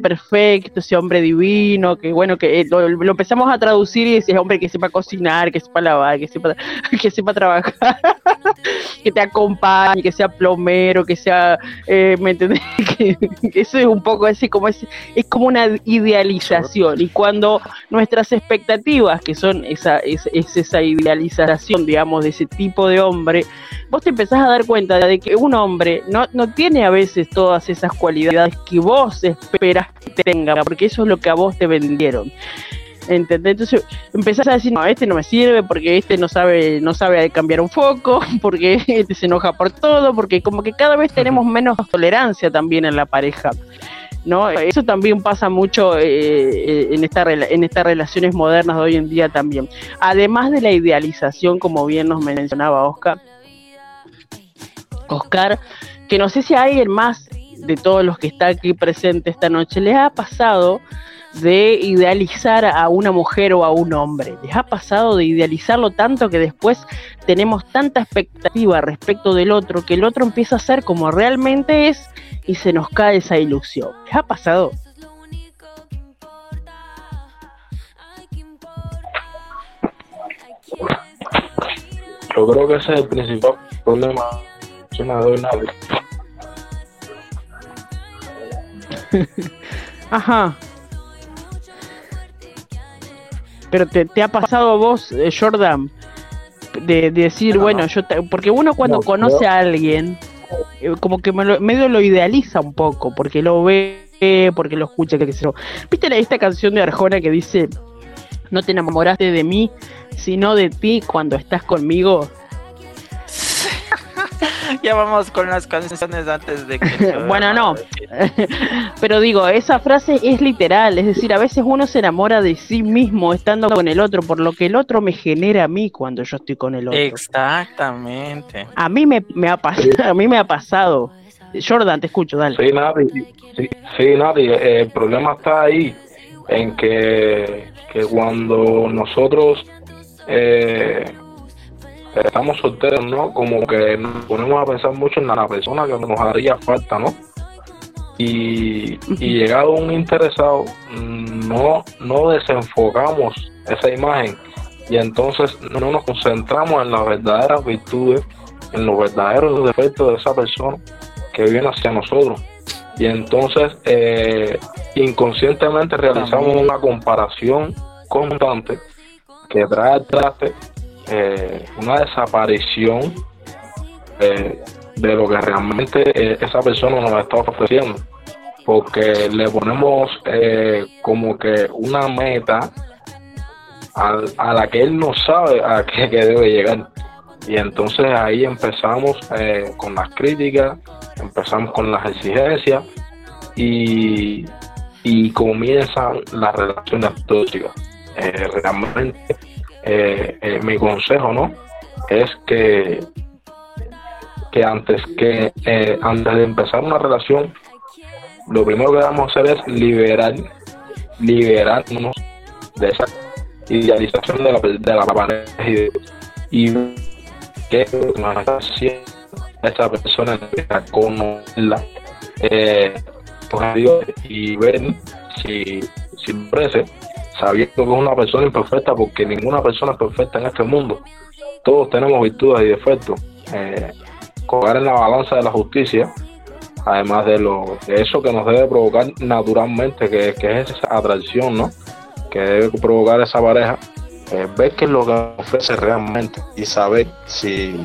C: perfecto, ese hombre divino, que bueno, que eh, lo, empezamos a traducir y ese hombre que sepa cocinar, que sepa lavar, que sepa, (laughs) que sepa trabajar, (laughs) que te acompañe, que sea plomero, que sea, eh, ¿me entendés? (laughs) Que, que eso es un poco así como es, es como una idealización y cuando nuestras expectativas, que son esa, es, es esa idealización, digamos, de ese tipo de hombre, vos te empezás a dar cuenta de que un hombre no, no tiene a veces todas esas cualidades que vos esperas que tenga, porque eso es lo que a vos te vendieron. ¿Entendés? Entonces empezás a decir, no, este no me sirve porque este no sabe, no sabe cambiar un foco, (laughs) porque este se enoja por todo, porque como que cada vez tenemos menos tolerancia también en la pareja. ¿no? Eso también pasa mucho eh, eh, en, esta, en estas relaciones modernas de hoy en día también. Además de la idealización, como bien nos mencionaba Oscar, Oscar, que no sé si a alguien más de todos los que están aquí presentes esta noche, les ha pasado de idealizar a una mujer o a un hombre. Les ha pasado de idealizarlo tanto que después tenemos tanta expectativa respecto del otro que el otro empieza a ser como realmente es y se nos cae esa ilusión. ¿Les ha pasado?
G: Yo creo que ese es el principal problema. Yo no doy. (laughs)
C: Ajá. Pero te, te ha pasado a vos, eh, Jordan, de, de decir,
G: No,
C: bueno,
G: no.
C: yo te- porque uno cuando
G: No,
C: conoce a alguien, eh, como que me lo- medio lo idealiza un poco, porque lo ve, porque lo escucha, que sé yo. ¿Viste la- esta canción de Arjona que dice, no te enamoraste de mí, sino de ti cuando estás conmigo? (laughs)
D: Ya vamos con las canciones antes de que. (laughs)
C: Bueno, no. (laughs) Pero digo, esa frase es literal, es decir, a veces uno se enamora de sí mismo estando con el otro, por lo que el otro me genera a mí cuando yo estoy con el otro.
D: Exactamente.
C: A mí me, me ha pasado, a mí me ha pasado. Jordan, te escucho, dale.
G: Sí, Nati, sí, sí, Nati, el problema está ahí, en que, que cuando nosotros eh, estamos solteros, ¿no? Como que nos ponemos a pensar mucho en la persona que nos haría falta, ¿no? Y, y llegado un interesado, mm, no, no desenfocamos esa imagen y entonces no nos concentramos en las verdaderas virtudes, en los verdaderos defectos de esa persona que viene hacia nosotros. Y entonces eh, inconscientemente realizamos una comparación constante que trae al traste eh, una desaparición eh, de lo que realmente eh, esa persona nos está ofreciendo. Porque le ponemos como que una meta a, la que él no sabe a qué debe llegar. Y entonces ahí empezamos con las críticas, empezamos con las exigencias y, y comienzan las relaciones tóxicas. Realmente eh, eh, mi consejo no es que que antes que eh, antes de empezar una relación lo primero que debemos hacer es liberar liberarnos de esa idealización de la, de la pareja y, y que nos está haciendo esa persona a conocerla eh, y ver si, si parece sabiendo que es una persona imperfecta porque ninguna persona es perfecta en este mundo. Todos tenemos virtudes y defectos. Eh, en la balanza de la justicia además de lo eso que nos debe provocar naturalmente que, es esa atracción no que debe provocar esa pareja eh, ver qué es lo que ofrece realmente y saber si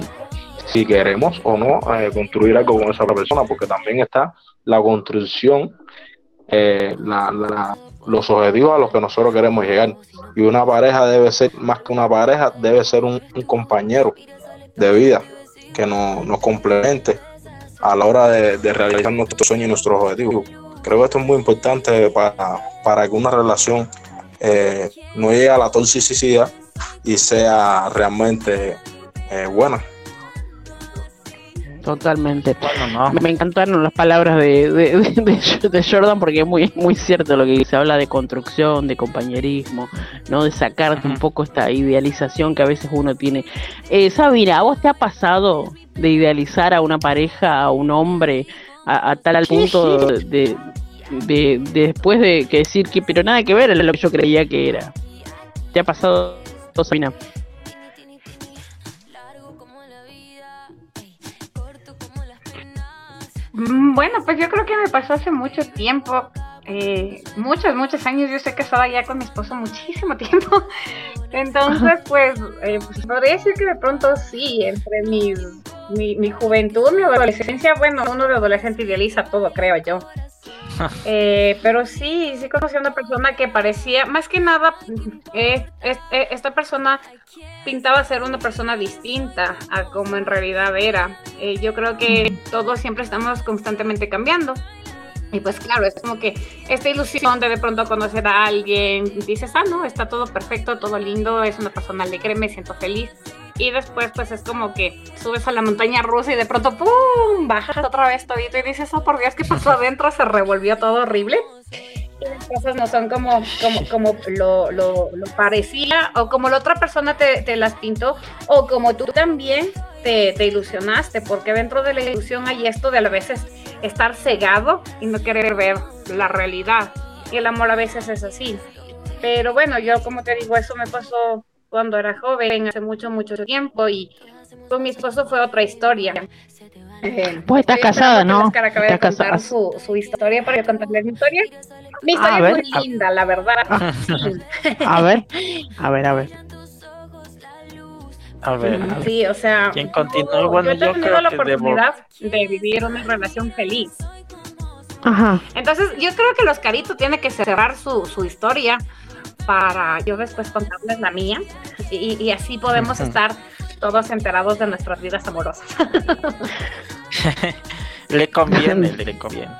G: si queremos o no eh, construir algo con esa persona porque también está la construcción eh, la- la- los objetivos a los que nosotros queremos llegar y una pareja debe ser más que una pareja debe ser un, compañero de vida que nos, nos complemente a la hora de, de realizar nuestros sueños y nuestros objetivos. Creo que esto es muy importante para, para que una relación eh, no llegue a la toxicidad y sea realmente eh, buena.
C: Totalmente.
D: Bueno, no.
C: Me encantaron las palabras de, de, de- de (laughs) Jordan porque es muy, muy cierto lo que dice. Habla de construcción, de compañerismo, ¿no? De sacarte un poco esta idealización que a veces uno tiene. Eh, Sabina, ¿a vos te ha pasado de idealizar a una pareja, a un hombre, a, a tal al punto de, de, de- después de que decir que, pero nada que ver, era lo que yo creía que era? ¿Te ha pasado, Sabina?
E: Bueno, pues yo creo que me pasó hace mucho tiempo, eh, muchos, muchos años. Yo sé que estaba ya con mi esposo muchísimo (laughs) tiempo. Entonces, pues, eh, pues, podría decir que de pronto sí, entre mis, mi, mi juventud, mi adolescencia, bueno, uno de adolescente idealiza todo, creo yo. (laughs) Eh, pero sí, sí conocí a una persona que parecía, más que nada, eh, es- eh, esta persona pintaba ser una persona distinta a como en realidad era. Yo creo que todos siempre estamos constantemente cambiando. Y pues claro, es como que esta ilusión de de pronto conocer a alguien, dices, ah, no, está todo perfecto, todo lindo, es una persona alegre, me siento feliz. Y después pues es como que subes a la montaña rusa y de pronto, ¡pum!, bajas otra vez todito y dices, oh, por Dios, ¿qué pasó adentro? Se revolvió todo horrible. Y las cosas no son como, como, lo, lo, parecía o como la otra persona te, te las pintó o como tú también te, te ilusionaste, porque dentro de la ilusión hay esto de a veces estar cegado y no querer ver la realidad. Y el amor a veces es así. Pero bueno, yo como te digo, eso me pasó cuando era joven, hace mucho, mucho tiempo, y con mi esposo fue otra historia.
C: Eh, pues está casada, ¿no?
E: Oscar acabe de contar su, su, historia para contarles mi historia. Mi historia es muy linda, la verdad. (laughs)
C: A ver, a ver, a ver.
D: A ver.
E: Sí, o sea,
D: ¿quién continúa? Bueno,
E: yo he tenido la oportunidad
D: debo...
E: de vivir una relación feliz.
C: Ajá.
E: Entonces, yo creo que los caritos tiene que cerrar su, su historia para yo después contarles la mía y, y así podemos estar todos enterados de nuestras vidas amorosas. (laughs)
D: le conviene, le conviene.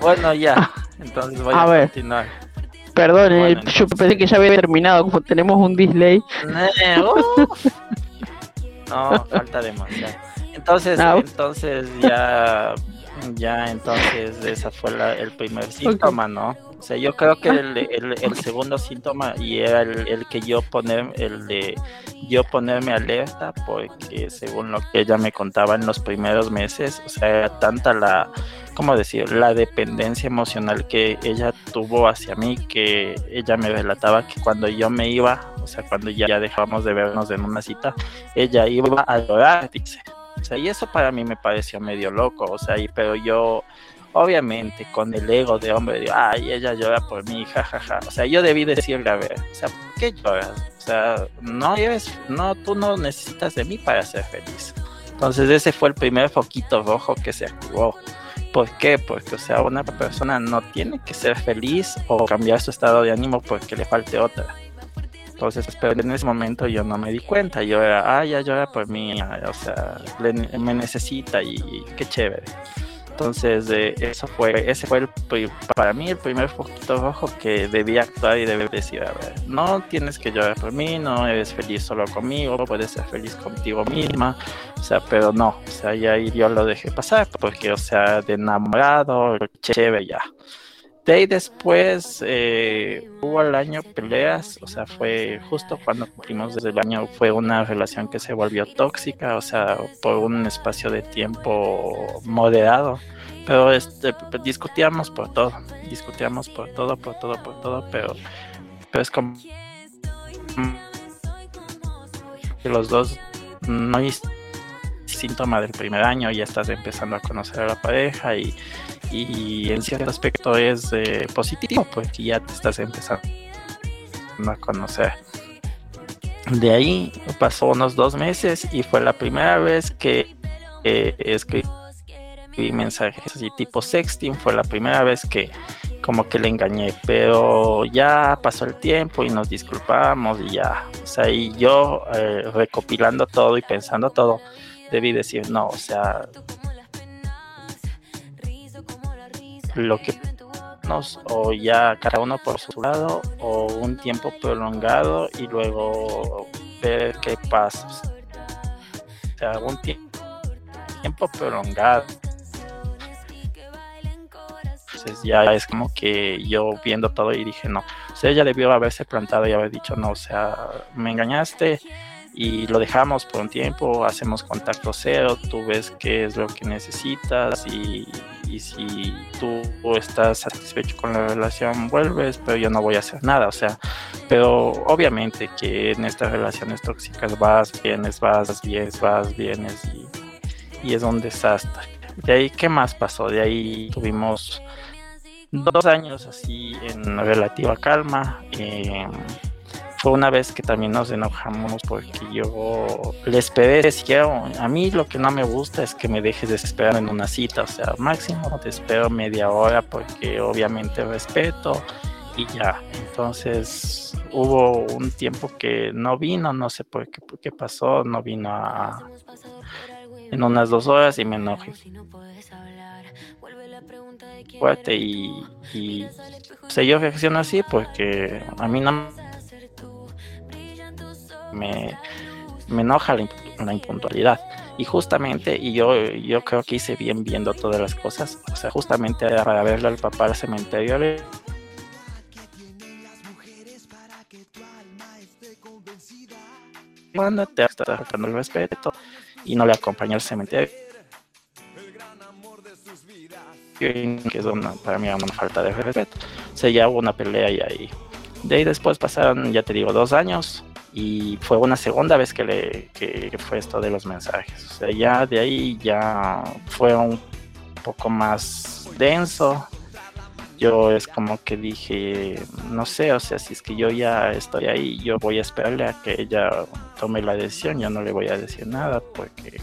D: Bueno, ya, entonces voy a,
C: A ver.
D: continuar.
C: Perdón, eh, yo pensé que ya había terminado, como tenemos un delay.
D: Eh, uf. (laughs) No, falta demasiado. Entonces,
C: Ah,
D: entonces ya, ya, entonces esa fue la- el primer síntoma, ¿no? O sea, yo creo que el, el- el segundo síntoma y era el, el que yo poner, el de yo ponerme alerta, porque según lo que ella me contaba en los primeros meses, o sea, era tanta la, ¿cómo decir? La dependencia emocional que ella tuvo hacia mí, que ella me relataba que cuando yo me iba, o sea, cuando ya, ya dejábamos de vernos en una cita, ella iba a llorar, dice. Y eso para mí me pareció medio loco, o sea, y, pero yo, obviamente, con el ego de hombre, digo, ay, ella llora por mí, jajaja. O sea, yo debí decirle, a ver, o sea, ¿por qué lloras? O sea, no eres, no, tú no necesitas de mí para ser feliz. Entonces ese fue el primer foquito rojo que se activó. ¿Por qué? Porque, o sea, una persona no tiene que ser feliz o cambiar su estado de ánimo porque le falte otra. Entonces, pero en ese momento yo no me di cuenta. Yo era, ah, ya llora por mí, o sea, le- me necesita y, qué chévere. Entonces, eh, eso fue, ese fue el, para mí el primer poquito rojo que debía actuar y debía decir, a ver, no tienes que llorar por mí, no eres feliz solo conmigo, puedes ser feliz contigo misma, o sea, pero no, o sea, ya yo lo dejé pasar, porque, o sea, de enamorado, chévere ya. De después eh, hubo al año peleas, o sea, fue justo cuando cumplimos desde el año, fue una relación que se volvió tóxica, o sea, por un espacio de tiempo moderado, pero este, discutíamos por todo, discutíamos por todo, por todo, por todo, pero, es como los dos no hay síntoma del primer año, ya estás empezando a conocer a la pareja y, y en cierto aspecto es eh, positivo porque ya te estás empezando a conocer. De ahí pasó unos dos meses y fue la primera vez que eh, escribí mensajes así tipo sexting, fue la primera vez que como que le engañé, pero ya pasó el tiempo y nos disculpamos y ya, o sea, y yo eh, recopilando todo y pensando todo, debí decir, no, o sea, lo que nos, o ya cada uno por su lado, o un tiempo prolongado y luego ver qué pasa. O sea, un tie- tiempo prolongado. Entonces ya es como que yo viendo todo y dije, no, o sea, ella debió haberse plantado y haber dicho, no, o sea, me engañaste, y lo dejamos por un tiempo, hacemos contacto cero, tú ves qué es lo que necesitas y, y si tú estás satisfecho con la relación, vuelves, pero yo no voy a hacer nada, o sea, pero obviamente que en estas relaciones tóxicas vas, vienes, vas, vienes, vas, vienes y, y es un desastre. De ahí, ¿qué más pasó? De ahí tuvimos dos años así en relativa calma. Eh, fue una vez que también nos enojamos porque yo le esperé, decía, a mí lo que no me gusta es que me dejes desesperado en una cita, o sea, máximo te espero media hora porque obviamente respeto y ya. Entonces hubo un tiempo que no vino, no sé por qué, pasó, no vino a, en unas dos horas y me enojé fuerte y, y yo reacciono así porque a mí no me, me enoja la, la impuntualidad. Y justamente, y yo, yo creo que hice bien viendo todas las cosas, o sea, justamente era para verle al papá al cementerio, le- te está faltando el respeto y no le acompañó al cementerio. Que es una, para mí una falta de respeto. O sea, ya hubo una pelea y ahí. De ahí después pasaron, ya te digo, dos años y fue una segunda vez que le que, fue esto de los mensajes. O sea, ya de ahí ya fue un poco más denso. Yo es como que dije, no sé, o sea, si es que yo ya estoy ahí, yo voy a esperarle a que ella tome la decisión, yo no le voy a decir nada porque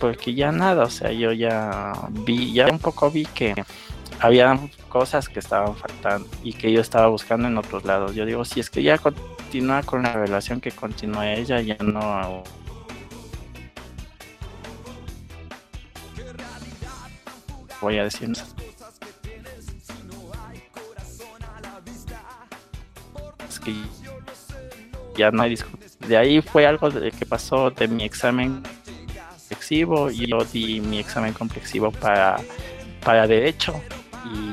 D: porque ya nada, o sea, yo ya vi, ya un poco vi que había cosas que estaban faltando y que yo estaba buscando en otros lados. Yo digo, si es que ya continúa con la relación que continúa ella, ya no voy a decir es que ya no hay discusión. De ahí fue algo de que pasó de mi examen complexivo y yo di mi examen complexivo para, para derecho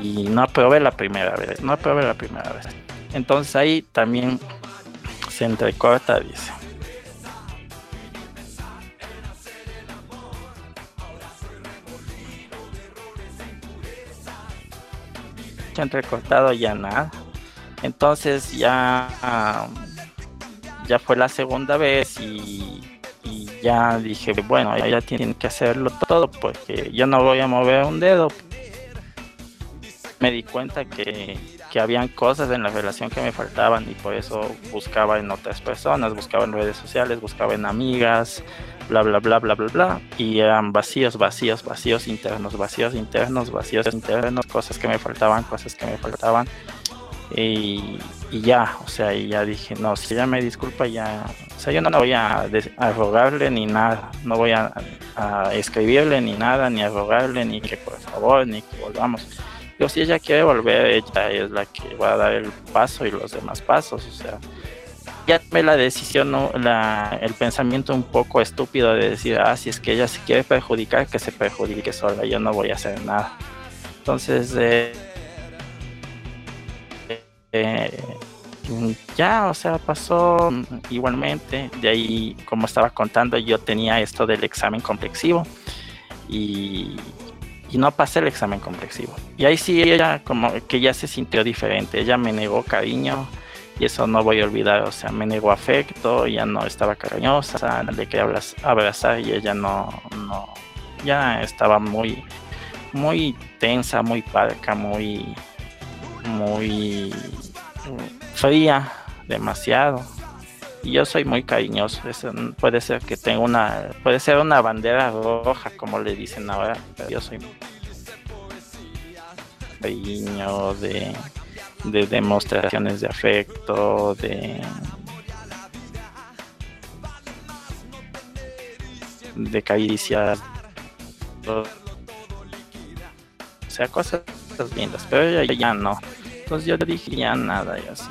D: y no aprobé la primera vez, no aprobé la primera vez. Entonces ahí también entrecorta, dice. Se entrecortado ya nada. Entonces ya, ya fue la segunda vez y ya dije, bueno, ya tienen que hacerlo todo porque yo no voy a mover un dedo me di cuenta que, que habían cosas en la relación que me faltaban y por eso buscaba en otras personas, buscaba en redes sociales, buscaba en amigas, bla, bla, bla, bla, bla, bla. Y eran vacíos, vacíos, vacíos internos, vacíos internos, vacíos internos, cosas que me faltaban, cosas que me faltaban. Y, y ya, o sea, y ya dije, no, si ella me disculpa, ya, o sea, yo no voy a, a rogarle ni nada, no voy a, a escribirle ni nada, ni a rogarle, ni que por favor, ni que volvamos Digo, si ella quiere volver, ella es la que va a dar el paso y los demás pasos. O sea, ya tomé la decisión, ¿no? la, el pensamiento un poco estúpido de decir, ah, si es que ella se quiere perjudicar, que se perjudique sola, yo no voy a hacer nada. Entonces, eh, eh, ya, o sea, pasó igualmente. De ahí, como estaba contando, yo tenía esto del examen complexivo y y no pasé el examen complexivo. Y ahí sí ella como que ya se sintió diferente, ella me negó cariño y eso no voy a olvidar, o sea, me negó afecto, ya no estaba cariñosa, le quería abrazar y ella no, no, ya estaba muy, muy tensa, muy parca, muy, muy fría, demasiado y yo soy muy cariñoso. puede ser que tenga una, puede ser una bandera roja, como le dicen ahora, pero yo soy cariño de, de demostraciones de afecto, de de caricias, o sea, cosas lindas, pero ya, ya no. Entonces yo dije ya nada, y así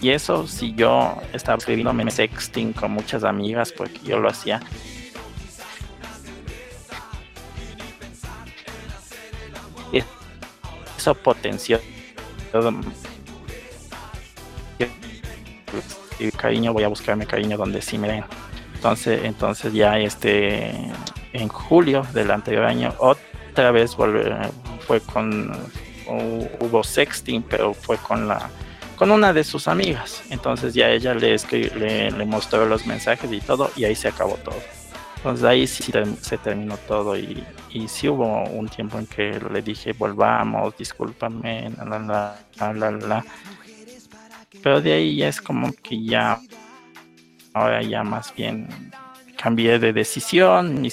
D: y eso si yo estaba escribiendo sexting con muchas amigas, porque yo lo hacía. Eso potenció cariño, voy a buscarme cariño donde sí me den. Entonces, entonces ya este en julio del anterior año otra vez fue con hubo sexting, pero fue con la con una de sus amigas. Entonces ya ella le, le, le mostró los mensajes y todo y ahí se acabó todo. Entonces ahí sí se terminó todo y, y sí hubo un tiempo en que le dije volvamos, discúlpame, la, la, la, la, Pero de ahí ya es como que ya, ahora ya más bien cambié de decisión.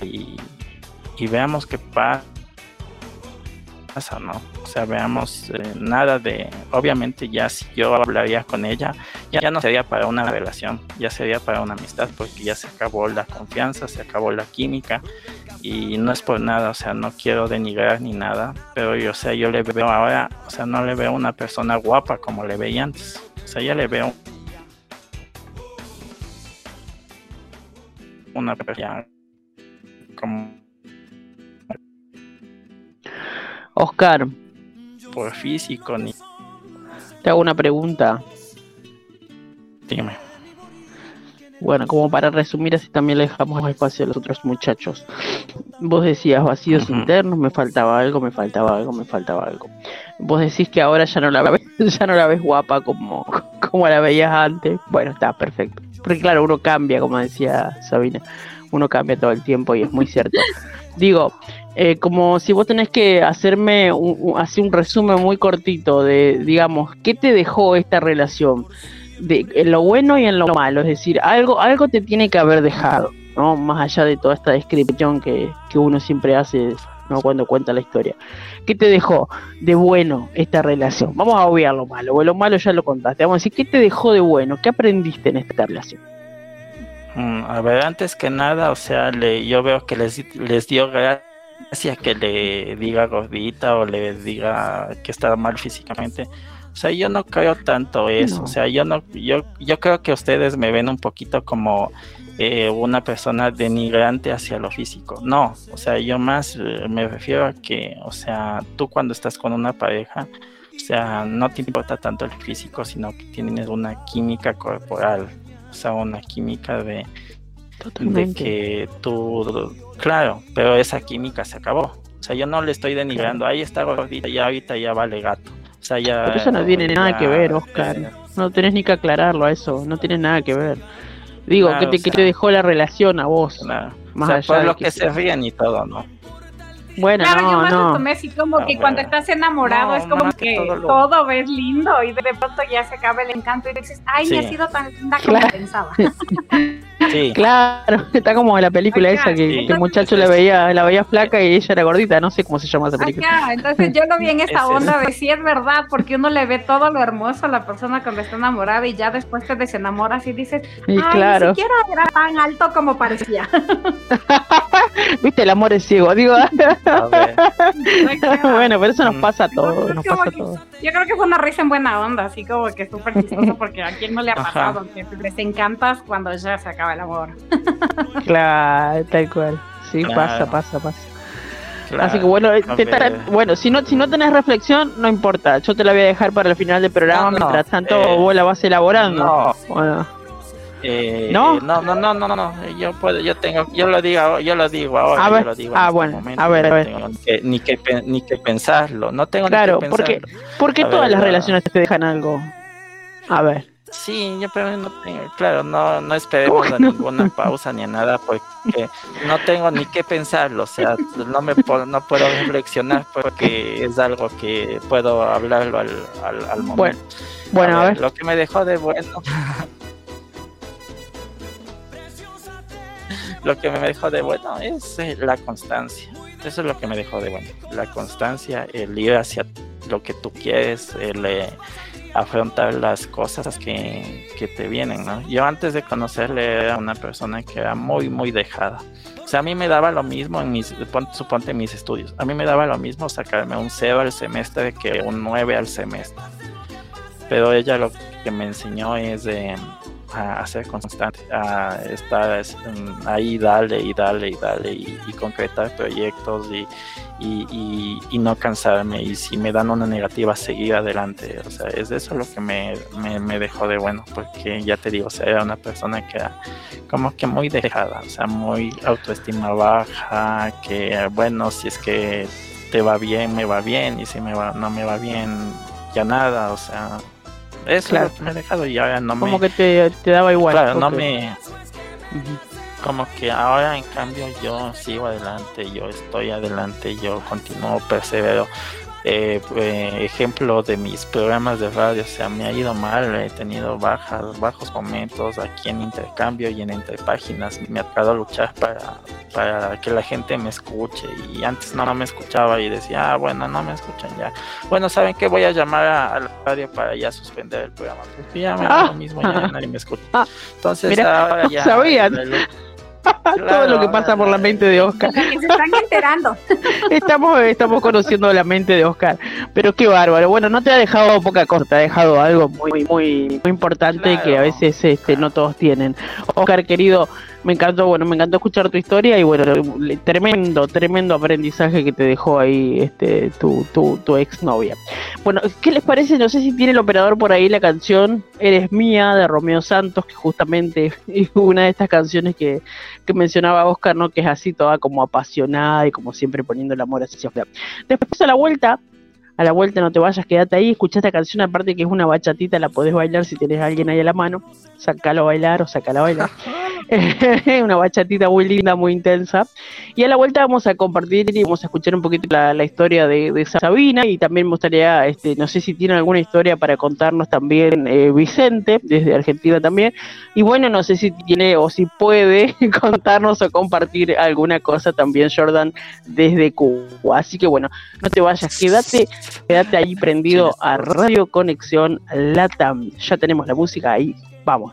D: Y, y veamos qué pasa, ¿no? O sea, veamos eh, nada de, obviamente ya si yo hablaría con ella, ya, no sería para una relación, ya sería para una amistad, porque ya se acabó la confianza, se acabó la química y no es por nada, o sea, no quiero denigrar ni nada, pero yo, o sea, yo le veo ahora, o sea, no le veo una persona guapa como le veía antes, o sea, ya le veo una persona como
C: Oscar.
D: Por físico, ni.
C: Te hago una pregunta.
D: Dime.
C: Bueno, como para resumir, así también le dejamos espacio a los otros muchachos. Vos decías vacíos internos, me faltaba algo, me faltaba algo, me faltaba algo. Vos decís que ahora ya no la ves, (laughs) ya no la ves guapa como, (laughs) como la veías antes. Bueno, está perfecto. Porque claro, uno cambia, como decía Sabina, uno cambia todo el tiempo y es muy cierto. Digo, eh, como si vos tenés que hacerme un, así un resumen muy cortito de, digamos, ¿qué te dejó esta relación? De, en lo bueno y en lo malo, es decir, algo, algo te tiene que haber dejado, ¿no? Más allá de toda esta descripción que, que uno siempre hace, ¿no? Cuando cuenta la historia. ¿Qué te dejó de bueno esta relación? Vamos a obviar lo malo, lo malo ya lo contaste. Vamos a decir, ¿qué te dejó de bueno? ¿Qué aprendiste en esta relación?
D: Mm, A ver, antes que nada, o sea, le, yo veo que les, les dio gracia que le diga gordita o le diga que está mal físicamente. O sea, yo no creo tanto eso.
C: No.
D: O sea, yo no, yo, yo creo que ustedes me ven un poquito como eh, una persona denigrante hacia lo físico. No, o sea, yo más eh, me refiero a que, o sea, tú cuando estás con una pareja, o sea, no te importa tanto el físico, sino que tienes una química corporal, o sea, una química de, de que tú, claro, pero esa química se acabó. O sea, yo no le estoy denigrando, ahí está gordita, ya ahorita ya vale gato. O sea, ya.
C: Pero eso no tiene nada
D: ya,
C: que ver, Oscar.
D: eh,
C: No tenés ni que aclararlo a eso, no tiene nada que ver. Digo,
D: Claro,
C: ¿qué, te,
D: o
C: qué
D: sea-
C: te dejó la relación a vos?
D: claro.
C: Más
D: o sea,
C: allá
D: por
C: de
D: lo
C: que
D: que se ríen y todo, ¿no?
C: Bueno,
E: Claro, yo
C: no,
E: más lo
C: no.
E: tomé así como
D: A
E: que cuando estás enamorado
D: No,
E: es como
D: más que
E: que
D: todo lo-
E: todo ves lindo y de pronto ya se acaba el encanto y dices, ay,
D: Sí.
E: ha sido tan linda como
C: Claro.
E: pensaba. (laughs)
D: Sí. (laughs)
C: Claro, está como la película esa que,
D: sí.
C: que el muchacho la veía, la veía flaca y ella era gordita, no sé cómo se llama esa película.
E: Acá, entonces yo lo vi en (laughs) esa
D: Es
E: onda de sí es verdad, porque uno le ve todo lo hermoso a la persona cuando está enamorada y ya después te desenamoras y dices,
C: Y
E: ay,
C: claro,
E: ni siquiera era tan alto como parecía. (laughs)
C: viste, el amor es ciego, digo. Bueno, pero eso nos
D: Mm.
C: pasa a todos, nos pasa
E: que-
C: todos.
E: Yo creo que fue una risa en buena onda, así como que súper chistoso, porque a quién no le ha pasado que les encantas cuando ya se acaba el amor. (laughs)
C: Claro, tal cual. Sí,
D: Claro.
C: pasa, pasa, pasa.
D: claro,
C: Así que bueno, eh,
D: a
C: te bueno, si no, si no tenés reflexión, no importa. Yo te la voy a dejar para el final del programa.
D: No, no,
C: mientras tanto,
D: eh,
C: vos la vas elaborando.
D: No,
C: Bueno,
D: eh,
C: ¿No?
D: no, no, no, no, no, yo puedo, yo tengo, yo lo digo, yo lo digo ahora,
C: A
D: yo
C: ver,
D: lo digo
C: ah,
D: este
C: bueno,
D: momento,
C: a ver, a
D: no
C: ver.
D: tengo ni que, ni que pe- ni que pensarlo, no tengo
C: Claro,
D: ni que
C: porque-
D: pensarlo.
C: ¿por qué
D: A
C: todas
D: ver,
C: las
D: la-
C: relaciones te dejan algo? A ver.
D: Sí, yo pero no tengo, claro, no, no esperemos
C: ¿Cómo
D: a
C: no?
D: ninguna pausa ni a nada porque no tengo ni que pensarlo, o sea, no me no puedo reflexionar porque es algo que puedo hablarlo al, al, al momento.
C: Bueno, bueno, a ver.
D: Lo que me dejó de bueno. lo que me dejó de bueno es eh, la constancia. Eso es lo que me dejó de bueno. La constancia, el ir hacia lo que tú quieres, el eh, afrontar las cosas que, que te vienen, ¿no? Yo antes de conocerle era una persona que era muy, muy dejada. O sea, a mí me daba lo mismo en mis, pon- suponte en mis estudios, a mí me daba lo mismo sacarme un 0 al semestre que un 9 al semestre. Pero ella lo que me enseñó es eh, a, ser constante, a estar es, mm, ahí, dale y dale y dale y, concretar proyectos y, y, y- no cansarme. Y si me dan una negativa, seguir adelante. O sea, es eso lo que me, me, me dejó de bueno, porque ya te digo, o sea, era una persona que era como que muy dejada, o sea, muy autoestima baja, que bueno, si es que te va bien, me va bien, y si me va, no me va bien, ya nada, o sea, eso
C: Claro.
D: es lo que me he dejado y ahora no
C: Como
D: me,
C: que te, te daba igual.
D: claro, no me, como que ahora en cambio yo sigo adelante, yo estoy adelante, yo continúo, persevero. Eh, eh, ejemplo de mis programas de radio, o sea, me ha ido mal, he tenido bajas, bajos momentos aquí en intercambio y en entre páginas. Me ha tocado luchar para, para que la gente me escuche y antes no, me escuchaba y decía, ah, bueno, no me escuchan ya. Bueno, ¿saben qué? Voy a llamar a, a la radio para ya suspender el programa, porque ya me
C: Ah.
D: lo mismo, ya (laughs) nadie me escucha.
C: Ah.
D: Entonces,
C: Mira,
D: ahora ya.
C: sabían. (laughs) Todo lo que pasa por la mente de Oscar.
E: Que se están enterando. (laughs)
C: Estamos, estamos conociendo la mente de Oscar. Pero qué bárbaro. Bueno, no te ha dejado poca cosa, te ha dejado algo muy, muy, muy importante
D: Claro.
C: que a veces este, no todos tienen. Oscar, querido, Me encantó, bueno, me encantó escuchar tu historia y bueno, tremendo, tremendo aprendizaje que te dejó ahí este tu, tu, tu exnovia. Bueno, ¿qué les parece? No sé si tiene el operador por ahí la canción Eres Mía de Romeo Santos, que justamente es (laughs) una de estas canciones que, que mencionaba Oscar, ¿no? Que es así toda como apasionada y como siempre poniendo el amor hacia afuera. Después a la vuelta, a la vuelta no te vayas, quédate ahí, escucha esta canción, aparte que es una bachatita, la podés bailar si tenés a alguien ahí a la mano, sacalo a bailar o sacala a bailar. (laughs) una bachatita muy linda, muy intensa. Y a la vuelta vamos a compartir y vamos a escuchar un poquito la, historia de, Sabina y también me gustaría, este, no sé si tiene alguna historia para contarnos también eh, Vicente, desde Argentina también. Y bueno, no sé si tiene o si puede (laughs) contarnos o compartir alguna cosa también Jordan desde Cuba. Así que bueno, no te vayas, quédate, quédate ahí prendido a Radio Conexión Latam. Ya tenemos la música ahí. Vamos.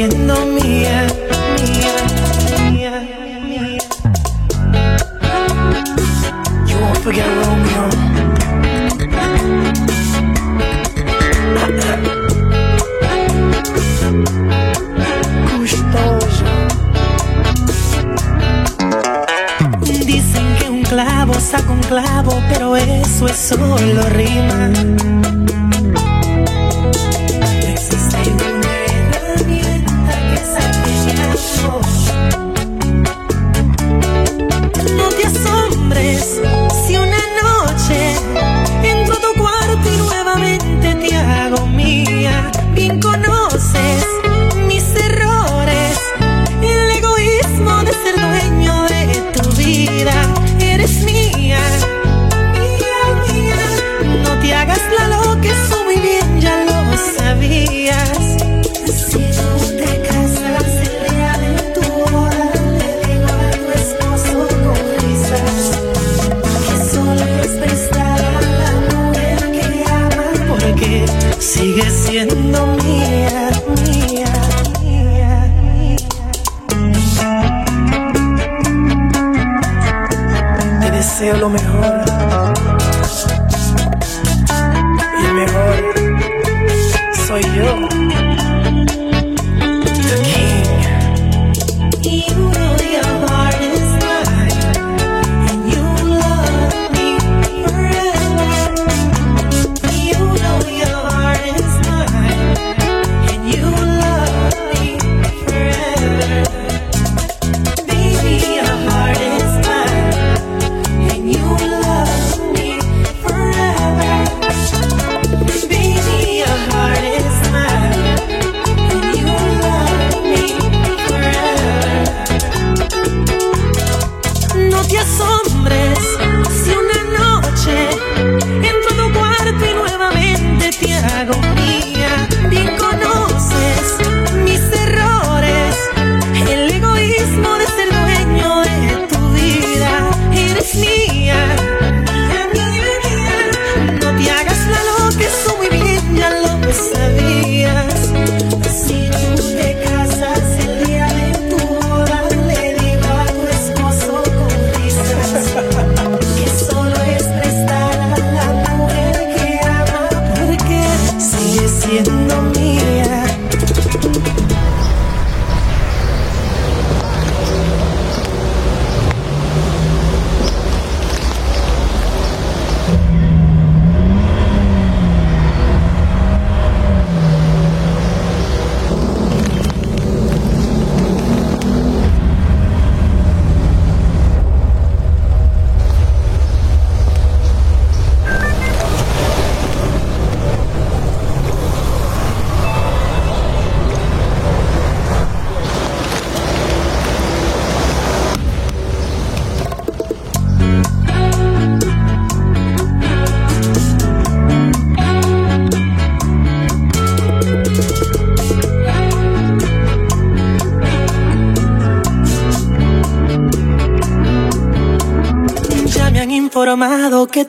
H: Siendo mía, mía, mía, mía. You won't forget Romeo. Dicen que un clavo saca un clavo, pero eso es solo rima.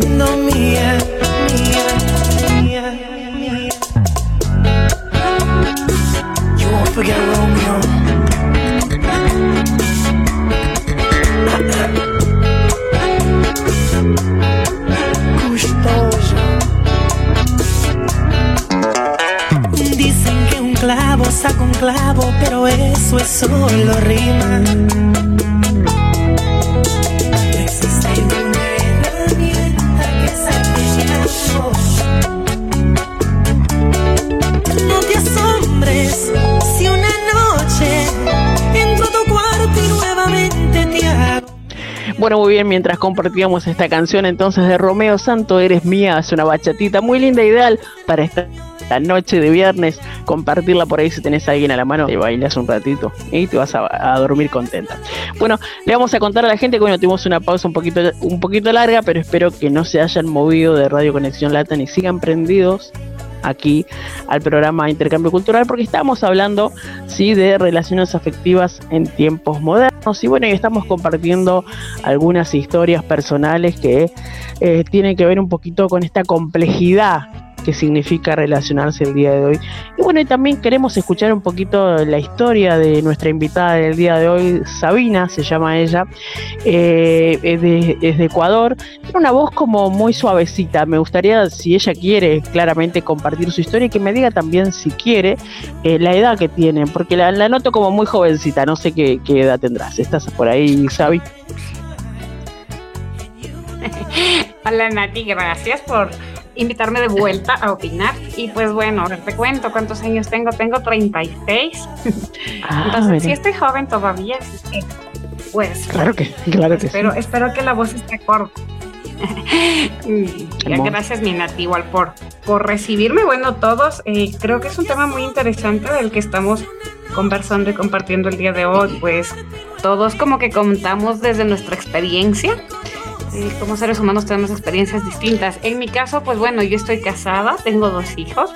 H: Siendo mía, mía, mía, mía. You won't forget Romeo. Gustoso. Dicen que un clavo saca un clavo, pero eso es solo rima.
C: Bueno, muy bien, mientras compartíamos esta canción entonces de Romeo Santo, Eres Mía, es una bachatita muy linda, ideal para esta noche de viernes, compartirla por ahí si tenés a alguien a la mano, te bailas un ratito y te vas a, dormir contenta. Bueno, le vamos a contar a la gente que bueno, tuvimos una pausa un poquito, un poquito larga, pero espero que no se hayan movido de Radio Conexión Lata ni sigan prendidos aquí al programa Intercambio Cultural porque estamos hablando sí de relaciones afectivas en tiempos modernos. Y bueno y estamos compartiendo algunas historias personales que eh, tienen que ver un poquito con esta complejidad que significa relacionarse el día de hoy. Y bueno, y también queremos escuchar un poquito la historia de nuestra invitada del día de hoy, Sabina, se llama ella, eh, es, de, es de Ecuador, tiene una voz como muy suavecita. Me gustaría, si ella quiere claramente compartir su historia, y que me diga también si quiere eh, la edad que tiene, porque la, la noto como muy jovencita, no sé qué, qué edad tendrás. ¿Estás por ahí, Sabi? (laughs)
E: Hola Nati, gracias por invitarme de vuelta a opinar. Y pues bueno, ahora te cuento cuántos años tengo. Tengo 36. (laughs)
C: Ah,
E: Entonces,
C: mira.
E: si estoy joven todavía, pues
C: Claro que, claro que sí.
E: espero, que la voz esté corta. (laughs) Gracias, mi igual por, por recibirme. Bueno, todos, eh, creo que es un tema muy interesante del que estamos conversando y compartiendo el día de hoy. Pues todos como que contamos desde nuestra experiencia. Eh, como seres humanos tenemos experiencias distintas. En mi caso, pues bueno, yo estoy casada, tengo dos hijos.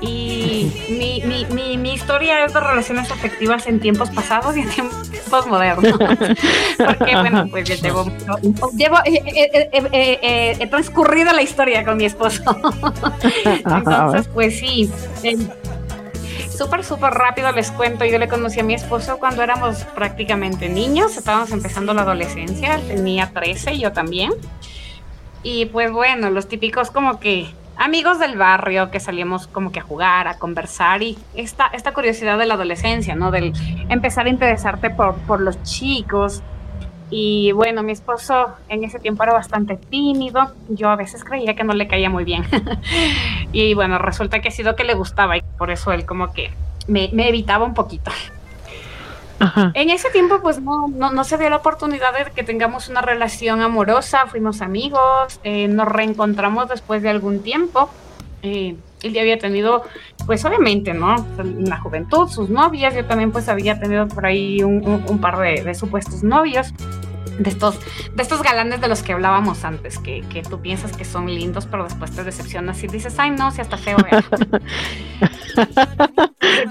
E: Y (laughs) mi, mi, mi, mi historia es de relaciones afectivas en tiempos pasados y en tiempos modernos. (laughs) Porque, bueno, pues yo llevo, llevo eh, eh, eh, eh, eh, he transcurrido la historia con mi esposo. (laughs) Entonces, pues sí. Súper, súper rápido les cuento. Yo le conocí a mi esposo cuando éramos prácticamente niños. Estábamos empezando la adolescencia. Tenía 13, yo también. Y pues bueno, los típicos como que amigos del barrio que salíamos como que a jugar, a conversar y esta, esta curiosidad de la adolescencia, ¿no? Del empezar a interesarte por, por los chicos. Y bueno, mi esposo en ese tiempo era bastante tímido. Yo a veces creía que no le caía muy bien. (laughs) y bueno, resulta que ha sido que le gustaba y por eso él como que me, me evitaba un poquito.
C: Ajá.
E: En ese tiempo, pues no, no, no se dio la oportunidad de que tengamos una relación amorosa, fuimos amigos, eh, nos reencontramos después de algún tiempo. Eh, él ya había tenido, pues obviamente, ¿no? En la juventud, sus novias, yo también pues había tenido por ahí un, un- un par de, de supuestos novios. De estos, de estos galanes de los que hablábamos antes, que, que tú piensas que son lindos, pero después te decepcionas y dices, ay no, si hasta feo (laughs) era".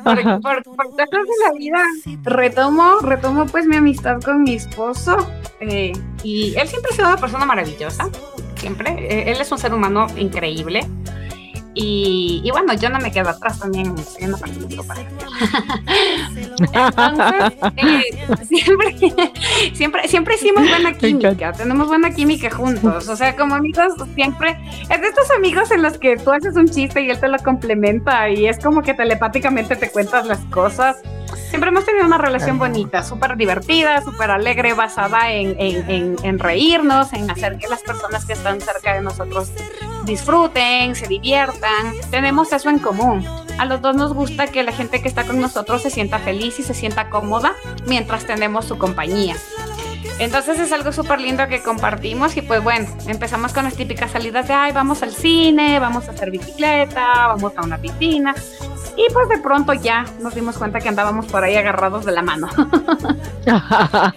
E: por, por, por de la vida retomo, retomo pues mi amistad con mi esposo eh, y él siempre ha sido una persona maravillosa, siempre, Eh, él es un ser humano increíble Y, bueno, yo no me quedo atrás también, soy una para Entonces, (laughs) eh, siempre, siempre, siempre hicimos buena química, tenemos buena química juntos. O sea, como amigos, siempre es de estos amigos en los que tú haces un chiste y él te lo complementa y es como que telepáticamente te cuentas las cosas. Siempre hemos tenido una relación bonita, súper divertida, súper alegre, basada en, en, reírnos, en hacer que las personas que están cerca de nosotros disfruten, se diviertan. Tenemos eso en común. A los dos nos gusta que la gente que está con nosotros se sienta feliz y se sienta cómoda mientras tenemos su compañía. Entonces es algo súper lindo que compartimos y pues bueno, empezamos con las típicas salidas de, ay, vamos al cine, vamos a hacer bicicleta, vamos a una piscina. Y pues de pronto ya nos dimos cuenta que andábamos por ahí agarrados de la mano. (laughs)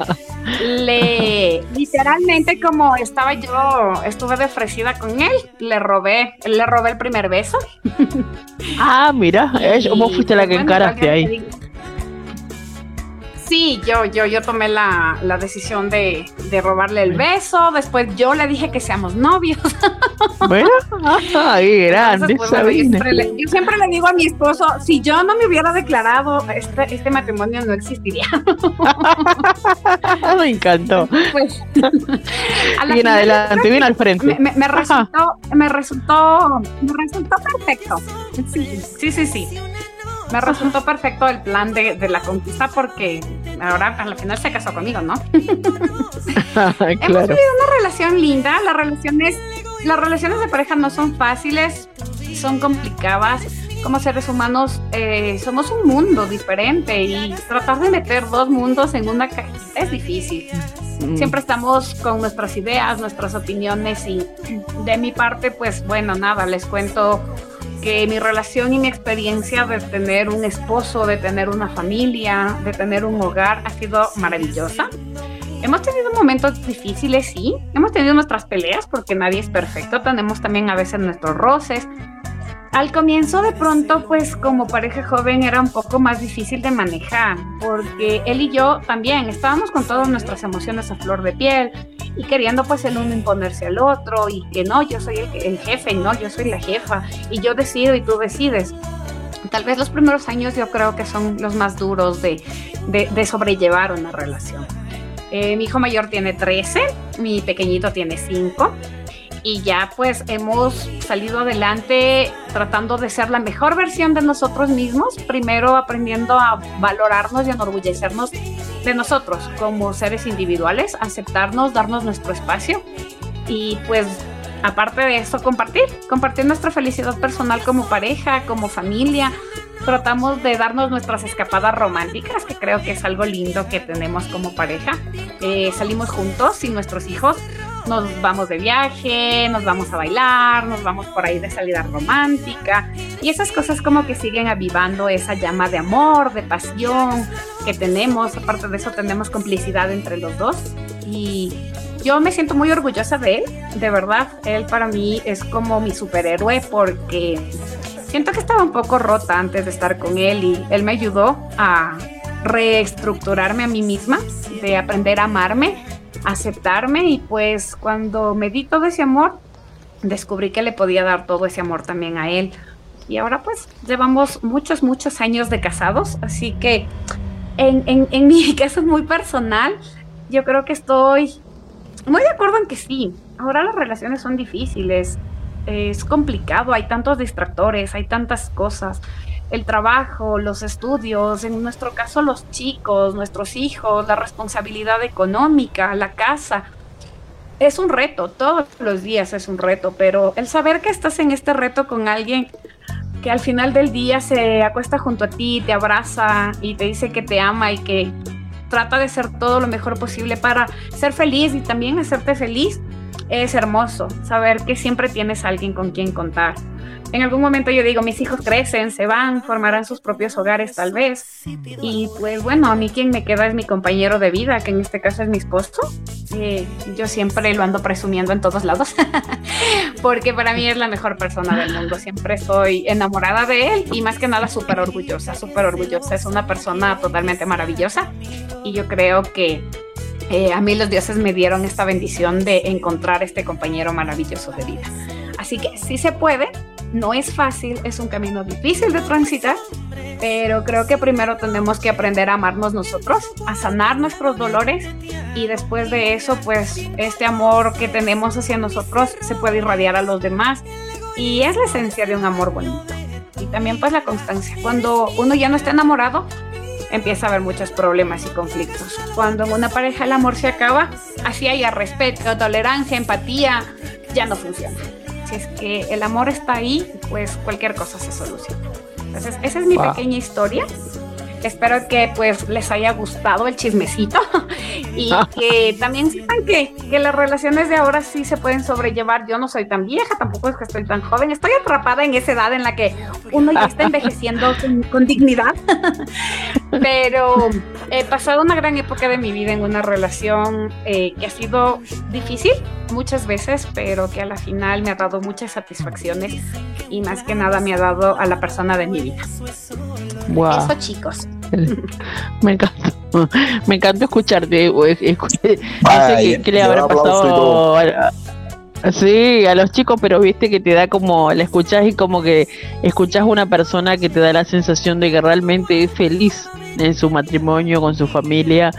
E: le literalmente como estaba yo, estuve de ofrecida con él, le robé, le robé el primer beso.
C: ah, mira, (laughs) ¿cómo fuiste la que encaraste ahí?
E: Sí, yo, yo, yo tomé la, decisión de, robarle el beso. Después yo le dije que seamos novios. (laughs)
C: Bueno, ahí grande.
E: Pues, yo, siempre le, digo a mi esposo, si yo no me hubiera declarado, este, este matrimonio no existiría. (laughs)
C: me encantó. Pues, bien adelante, bien al frente.
E: Me, resultó, me resultó, me resultó perfecto. Sí, sí, sí, sí me resultó perfecto el plan de, de, la conquista porque ahora al final se casó conmigo, ¿no? (laughs) Hemos vivido una relación linda, las relaciones, las relaciones de pareja no son fáciles, son complicadas. Como seres humanos eh, somos un mundo diferente y tratar de meter dos mundos en una cajita es difícil. Mm. Siempre estamos con nuestras ideas, nuestras opiniones y de mi parte, pues bueno, nada, les cuento que mi relación y mi experiencia de tener un esposo, de tener una familia, de tener un hogar ha sido maravillosa. Hemos tenido momentos difíciles, sí. Hemos tenido nuestras peleas porque nadie es perfecto. Tenemos también a veces nuestros roces. Al comienzo de pronto, pues como pareja joven era un poco más difícil de manejar, porque él y yo también estábamos con todas nuestras emociones a flor de piel y queriendo pues el uno imponerse al otro y que no, yo soy el, jefe, no, yo soy la jefa y yo decido y tú decides. Tal vez los primeros años yo creo que son los más duros de, de, sobrellevar una relación. Eh, mi hijo mayor tiene 13, mi pequeñito tiene 5 y ya pues hemos salido adelante tratando de ser la mejor versión de nosotros mismos, primero aprendiendo a valorarnos y enorgullecernos de nosotros como seres individuales, aceptarnos, darnos nuestro espacio y pues aparte de eso compartir, compartir nuestra felicidad personal como pareja, como familia. Tratamos de darnos nuestras escapadas románticas, que creo que es algo lindo que tenemos como pareja. Eh, salimos juntos y nuestros hijos nos vamos de viaje, nos vamos a bailar, nos vamos por ahí de salida romántica y esas cosas como que siguen avivando esa llama de amor, de pasión que tenemos. Aparte de eso tenemos complicidad entre los dos y yo me siento muy orgullosa de él, de verdad. Él para mí es como mi superhéroe porque siento que estaba un poco rota antes de estar con él y él me ayudó a reestructurarme a mí misma, de aprender a amarme aceptarme y pues cuando me di todo ese amor, descubrí que le podía dar todo ese amor también a él. Y ahora pues llevamos muchos, muchos años de casados, así que en, en, (laughs) mi caso muy personal, yo creo que estoy muy de acuerdo en que sí, ahora las relaciones son difíciles, es complicado, hay tantos distractores, hay tantas cosas el trabajo, los estudios, en nuestro caso los chicos, nuestros hijos, la responsabilidad económica, la casa. Es un reto, todos los días es un reto, pero el saber que estás en este reto con alguien que al final del día se acuesta junto a ti, te abraza y te dice que te ama y que trata de ser todo lo mejor posible para ser feliz y también hacerte feliz, es hermoso saber que siempre tienes alguien con quien contar en algún momento yo digo, mis hijos crecen, se van, formarán sus propios hogares tal vez. Y pues bueno, a mí quien me queda es mi compañero de vida, que en este caso es mi esposo. Eh, yo siempre lo ando presumiendo en todos lados, (laughs) porque para mí es la mejor persona del mundo. Siempre estoy enamorada de él y más que nada súper orgullosa, súper orgullosa. Es una persona totalmente maravillosa y yo creo que eh, a mí los dioses me dieron esta bendición de encontrar este compañero maravilloso de vida. Así que sí se puede, no es fácil, es un camino difícil de transitar, pero creo que primero tenemos que aprender a amarnos nosotros, a sanar nuestros dolores y después de eso, pues este amor que tenemos hacia nosotros se puede irradiar a los demás y es la esencia de un amor bonito. Y también pues la constancia. Cuando uno ya no está enamorado, empieza a haber muchos problemas y conflictos. Cuando en una pareja el amor se acaba, así haya respeto, tolerancia, empatía, ya no funciona. Si es que el amor está ahí, pues cualquier cosa se soluciona. Entonces, esa es mi pequeña historia. Espero que pues les haya gustado el chismecito (laughs) y que también sepan que, que, las relaciones de ahora sí se pueden sobrellevar. Yo no soy tan vieja, tampoco es que estoy tan joven. Estoy atrapada en esa edad en la que uno ya está envejeciendo (laughs) con, dignidad. (laughs) Pero he pasado una gran época de mi vida en una relación eh, que ha sido difícil muchas veces, pero que a la final me ha dado muchas satisfacciones y más que nada me ha dado a la persona de mi vida. Eso chicos. (laughs)
C: me encanta. Me encanta escucharte. Ay, que, le habrá pasado a, Sí, a los chicos, pero viste que te da como, la escuchás y como que escuchás una persona que te da la sensación de que realmente es feliz en su matrimonio, con su familia,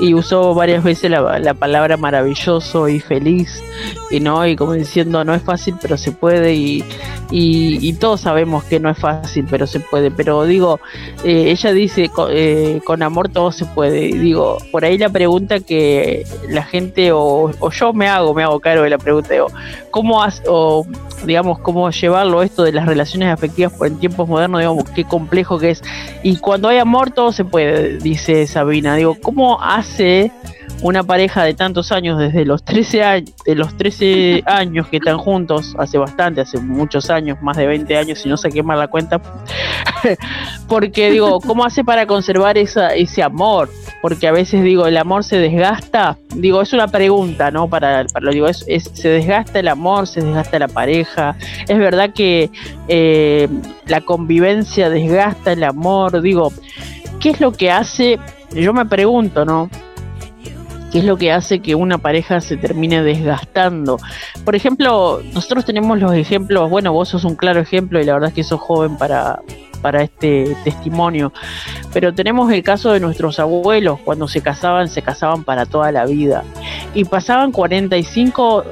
C: y usó varias veces la, palabra maravilloso y feliz, y no, y como diciendo no es fácil, pero se puede, y, y, todos sabemos que no es fácil, pero se puede, pero digo, eh, ella dice eh, con amor todo se puede, y digo, por ahí la pregunta que la gente, o, o yo me hago, me hago cargo de la pregunta, digo, ¿cómo has, o digamos, cómo llevarlo esto de las relaciones afectivas en tiempos modernos, digamos, qué complejo que es. Y cuando hay amor todo se puede, dice Sabina. Digo, ¿cómo hace una pareja de tantos años, desde los 13 años, de los 13 (laughs) años que están juntos, hace bastante, hace muchos años, más de 20 años, y no sé qué más la cuenta, (laughs) porque digo, ¿cómo hace para conservar esa, ese amor? Porque a veces digo, el amor se desgasta, digo, es una pregunta, ¿no? Para, para lo digo, es, se desgasta el amor, se desgasta la pareja, es verdad que eh, la convivencia desgasta el amor, digo, ¿qué es lo que hace? Yo me pregunto, ¿no? qué es lo que hace que una pareja se termine desgastando. Por ejemplo, nosotros tenemos los ejemplos, bueno, vos sos un claro ejemplo y la verdad es que sos joven para, para este testimonio. Pero tenemos el caso de nuestros abuelos, cuando se casaban, se casaban para toda la vida. Y pasaban 45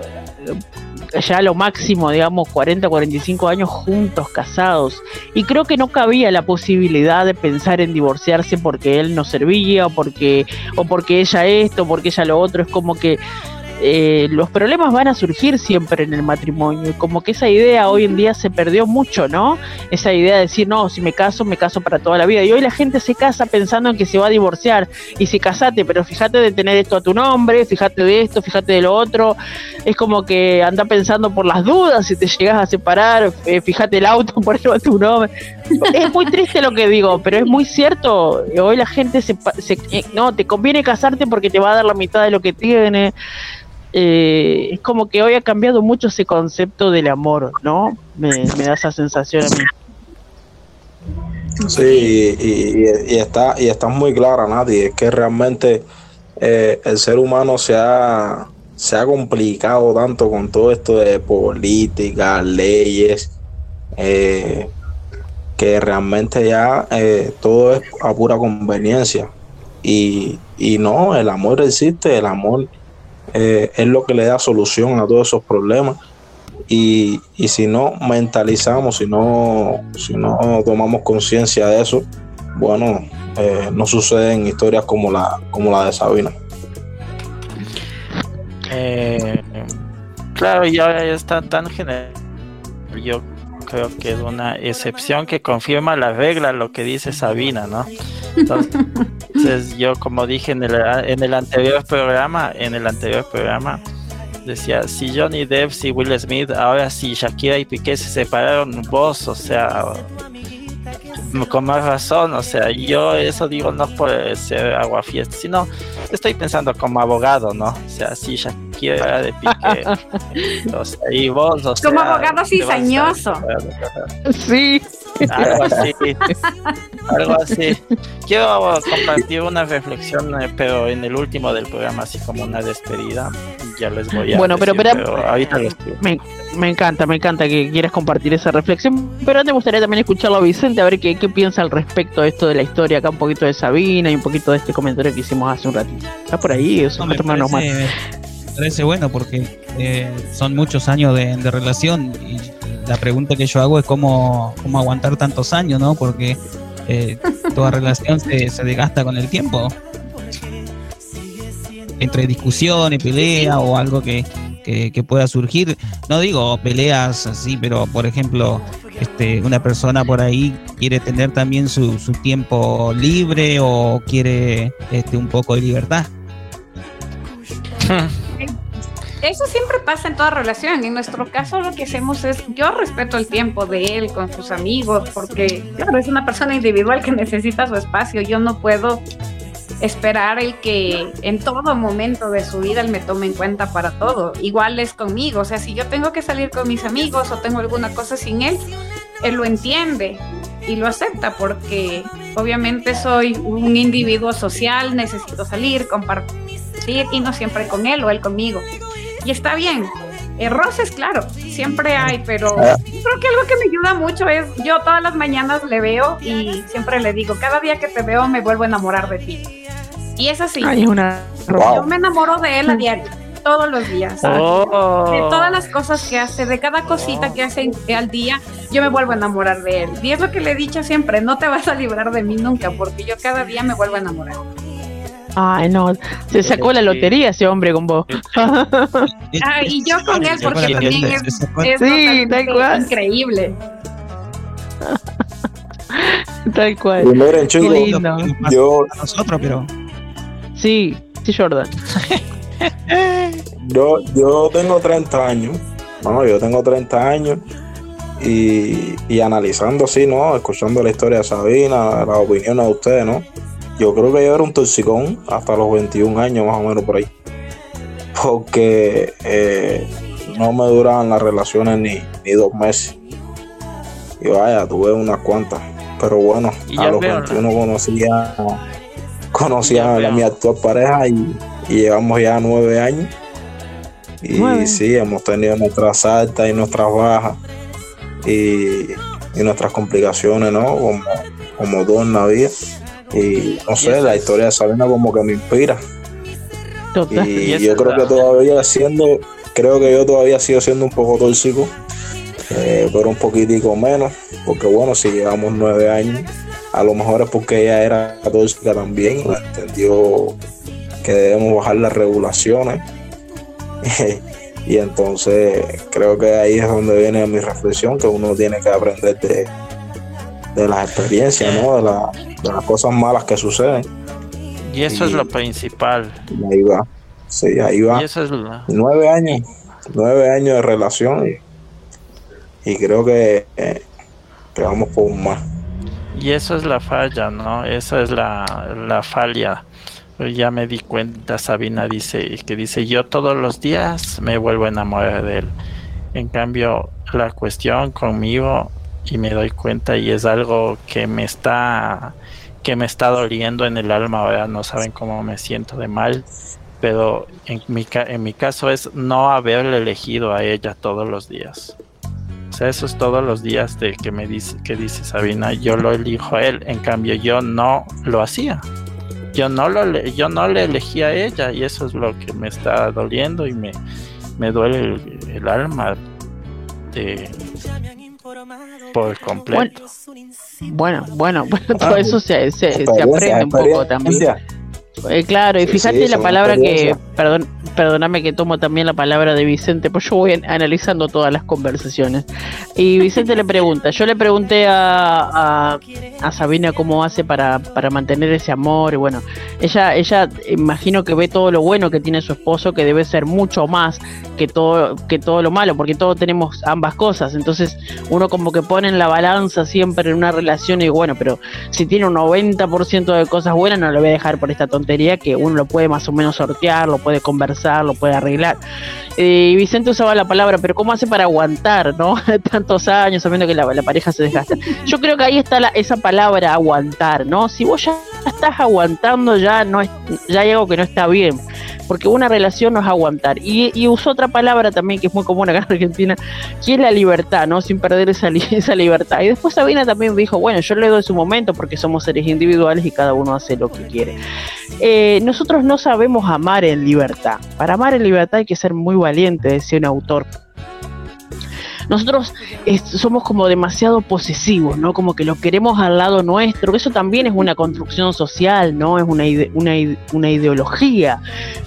C: ya lo máximo, digamos, 40, 45 años juntos, casados. Y creo que no cabía la posibilidad de pensar en divorciarse porque él no servía, o porque, o porque ella esto, porque ella lo otro. Es como que eh, los problemas van a surgir siempre en el matrimonio. Como que esa idea hoy en día se perdió mucho, ¿no? Esa idea de decir, no, si me caso, me caso para toda la vida. Y hoy la gente se casa pensando en que se va a divorciar. Y si casate, pero fíjate de tener esto a tu nombre, fíjate de esto, fíjate de lo otro. Es como que anda pensando por las dudas si te llegas a separar, eh, fíjate el auto, (laughs) por eso a tu nombre. Es muy triste lo que digo, pero es muy cierto. Hoy la gente se, se eh, no, te conviene casarte porque te va a dar la mitad de lo que tiene eh, es como que hoy ha cambiado mucho ese concepto del amor, ¿no? Me, da esa sensación a mí.
G: Sí, y, está, y está muy clara, Nati, es que realmente eh, el ser humano se ha, se ha complicado tanto con todo esto de política, leyes, eh, que realmente ya todo es a pura conveniencia. Y, y no, el amor existe, el amor eh, es lo que le da solución a todos esos problemas. Y, si no mentalizamos, si no, si no tomamos conciencia de eso, bueno, eh, no suceden historias como la, como la de Sabina.
D: Eh, claro, ya está tan general. Yo creo que es una excepción que confirma la regla, lo que dice Sabina, ¿no? Entonces, yo como dije en el, en el anterior programa, en el anterior programa, decía, si Johnny Depp, si Will Smith, ahora si Shakira y Piqué se separaron, vos, o sea, con más razón, o sea, yo eso digo no por ser agua fiesta, sino estoy pensando como abogado, ¿no? O sea, si Shakira de Piqué, (laughs) o sea, y vos,
E: Como abogado cizañoso.
C: Sí.
D: Algo así. Algo así. Quiero compartir una reflexión, eh, pero en el último del programa, así como una despedida. Ya les voy a.
C: Bueno, pero,
D: decir,
C: pero,
D: ahorita les digo.
C: me, me encanta, me encanta que quieras compartir esa reflexión. Pero me gustaría también escucharlo a Vicente, a ver qué, qué piensa al respecto de esto de la historia. Acá un poquito de Sabina y un poquito de este comentario que hicimos hace un ratito. Está por ahí, eso
F: No, me, parece, parece bueno porque eh, son muchos años de, de relación y la pregunta que yo hago es cómo, cómo aguantar tantos años, ¿no? Porque eh, (laughs) toda relación se, se desgasta con el tiempo. Entre discusión y pelea o algo que, que, que pueda surgir. No digo peleas así, pero por ejemplo, este, una persona por ahí quiere tener también su, su tiempo libre o quiere este, un poco de libertad. (laughs)
E: Eso siempre pasa en toda relación. En nuestro caso lo que hacemos es, yo respeto el tiempo de él con sus amigos, porque claro, es una persona individual que (laughs) necesita su espacio. Yo no puedo esperar el que en todo momento de su vida él me tome en cuenta para todo. Igual es conmigo. O sea, si yo tengo que salir con mis amigos o tengo alguna cosa sin él, él lo entiende y lo acepta porque obviamente soy un individuo social, necesito salir, compartir y no siempre con él o él conmigo. Y está bien. Roces, claro, siempre hay, pero creo que algo que me ayuda mucho es, yo todas las mañanas le veo y siempre le digo, cada día que te veo me vuelvo a enamorar de ti. Y es así.
C: Ay, es una.
E: Yo me enamoro de él a diario, todos los días.
D: Oh.
E: De todas las cosas que hace, de cada cosita que hace al día, yo me vuelvo a enamorar de él. Y es lo que le he dicho siempre, no te vas a librar de mí nunca, porque yo cada día me vuelvo a enamorar.
C: Ay, no. Se sacó la lotería ese hombre con vos.
E: Ah, (laughs) y yo con él, porque también es, es
C: Sí, tal cual.
E: increíble. (laughs)
C: Tal cual.
G: miren,
C: Qué lindo.
G: yo,
F: A nosotros, pero
C: Sí, sí, Jordan.
G: yo, yo tengo 30 años, no, yo tengo 30 años y, y analizando así, ¿no? Escuchando la historia de Sabina, las opiniones de ustedes, ¿no? Yo creo que yo era un toxicón hasta los 21 años, más o menos por ahí. Porque eh, no me duraban las relaciones ni, ni dos meses. Y vaya, tuve unas cuantas. Pero bueno, a los
D: veo,
G: 21 conocía, conocía a mi actual pareja y, y llevamos ya nueve años. Y
C: Nueve.
G: sí, hemos tenido nuestras altas y nuestras bajas y, y nuestras complicaciones, ¿no? Como, como la vida. Y no sé, la historia de Sabina como que me inspira.
C: Total.
G: Y, yo creo que todavía siendo, creo que yo todavía sigo siendo un poco tóxico, eh, pero un poquitico menos, porque bueno, si llevamos nueve años, a lo mejor es porque ella era tóxica también, y entendió que debemos bajar las regulaciones. (laughs) y entonces creo que ahí es donde viene mi reflexión, que uno tiene que aprender de, de las experiencias, ¿no? de, la- de las cosas malas que suceden.
D: Y eso es lo principal.
G: Y ahí va. Sí, ahí va.
D: Y eso es lo-
G: nueve años, nueve años de relación y, y creo que, eh, que vamos por un más.
D: Y eso es la falla, ¿no? Esa es la, la falla. Ya me di cuenta, Sabina dice que dice, yo todos los días me vuelvo a enamorar de él. En cambio, la cuestión conmigo, y me doy cuenta, y es algo que me está que me está doliendo en el alma ahora, no saben cómo me siento de mal, pero en mi, en mi caso es no haberle elegido a ella todos los días. O sea, eso es todos los días de que me dice, que dice Sabina, yo lo elijo a él, en cambio yo no lo hacía. Yo no lo yo no le elegí a ella y eso es lo que me está doliendo y me, me duele el, el alma de por completo.
C: Bueno, bueno, bueno, (laughs) todo
G: Ah,
C: eso se, se, aprende un poco también. Eh, claro, y fíjate la palabra que, perdón, perdóname que tomo también la palabra de Vicente, pues yo voy an- analizando todas las conversaciones. Y Vicente le pregunta, yo le pregunté a, a, a Sabina cómo hace para, para mantener ese amor, y bueno, ella, ella imagino que ve todo lo bueno que tiene su esposo, que debe ser mucho más que todo, que todo lo malo, porque todos tenemos ambas cosas, entonces uno como que pone en la balanza siempre en una relación y bueno, pero si tiene un 90% de cosas buenas, no lo voy a dejar por esta tontería que uno lo puede más o menos sortear, lo puede conversar, lo puede arreglar. Eh, Vicente usaba la palabra, pero ¿cómo hace para aguantar, no? (laughs) Tantos años sabiendo que la, pareja se desgasta. Yo creo que ahí está esa palabra aguantar, ¿no? Si vos ya estás aguantando, ya no es, ya hay algo que no está bien porque una relación no es aguantar. Y, y usó otra palabra también que es muy común acá en Argentina, que es la libertad, ¿no? Sin perder esa, (laughs) esa libertad. Y después Sabina también dijo, bueno, yo le doy su momento porque somos seres individuales y cada uno hace lo que quiere. Eh, nosotros no sabemos amar en libertad. Para amar en libertad hay que ser muy valiente, decía un autor nosotros somos como demasiado posesivos, ¿no? Como que lo queremos al lado nuestro, eso también es una construcción social, ¿no? Es una, una, una ideología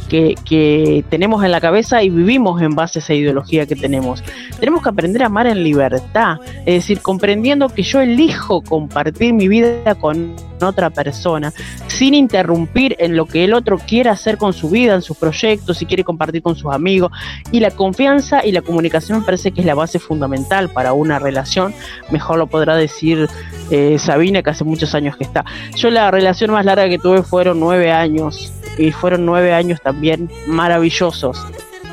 C: que, que, tenemos en la cabeza y vivimos en base a esa ideología que tenemos. Tenemos que aprender a amar en libertad, es decir, comprendiendo que yo elijo compartir mi vida con otra persona, sin interrumpir en lo que el otro quiere hacer con su vida, en sus proyectos, si quiere compartir con sus amigos. Y la confianza y la comunicación me parece que es la base fundamental para una relación. Mejor lo podrá decir eh, Sabina, que hace muchos años que está. Yo la relación más larga que tuve fueron nueve años, y fueron nueve años también maravillosos.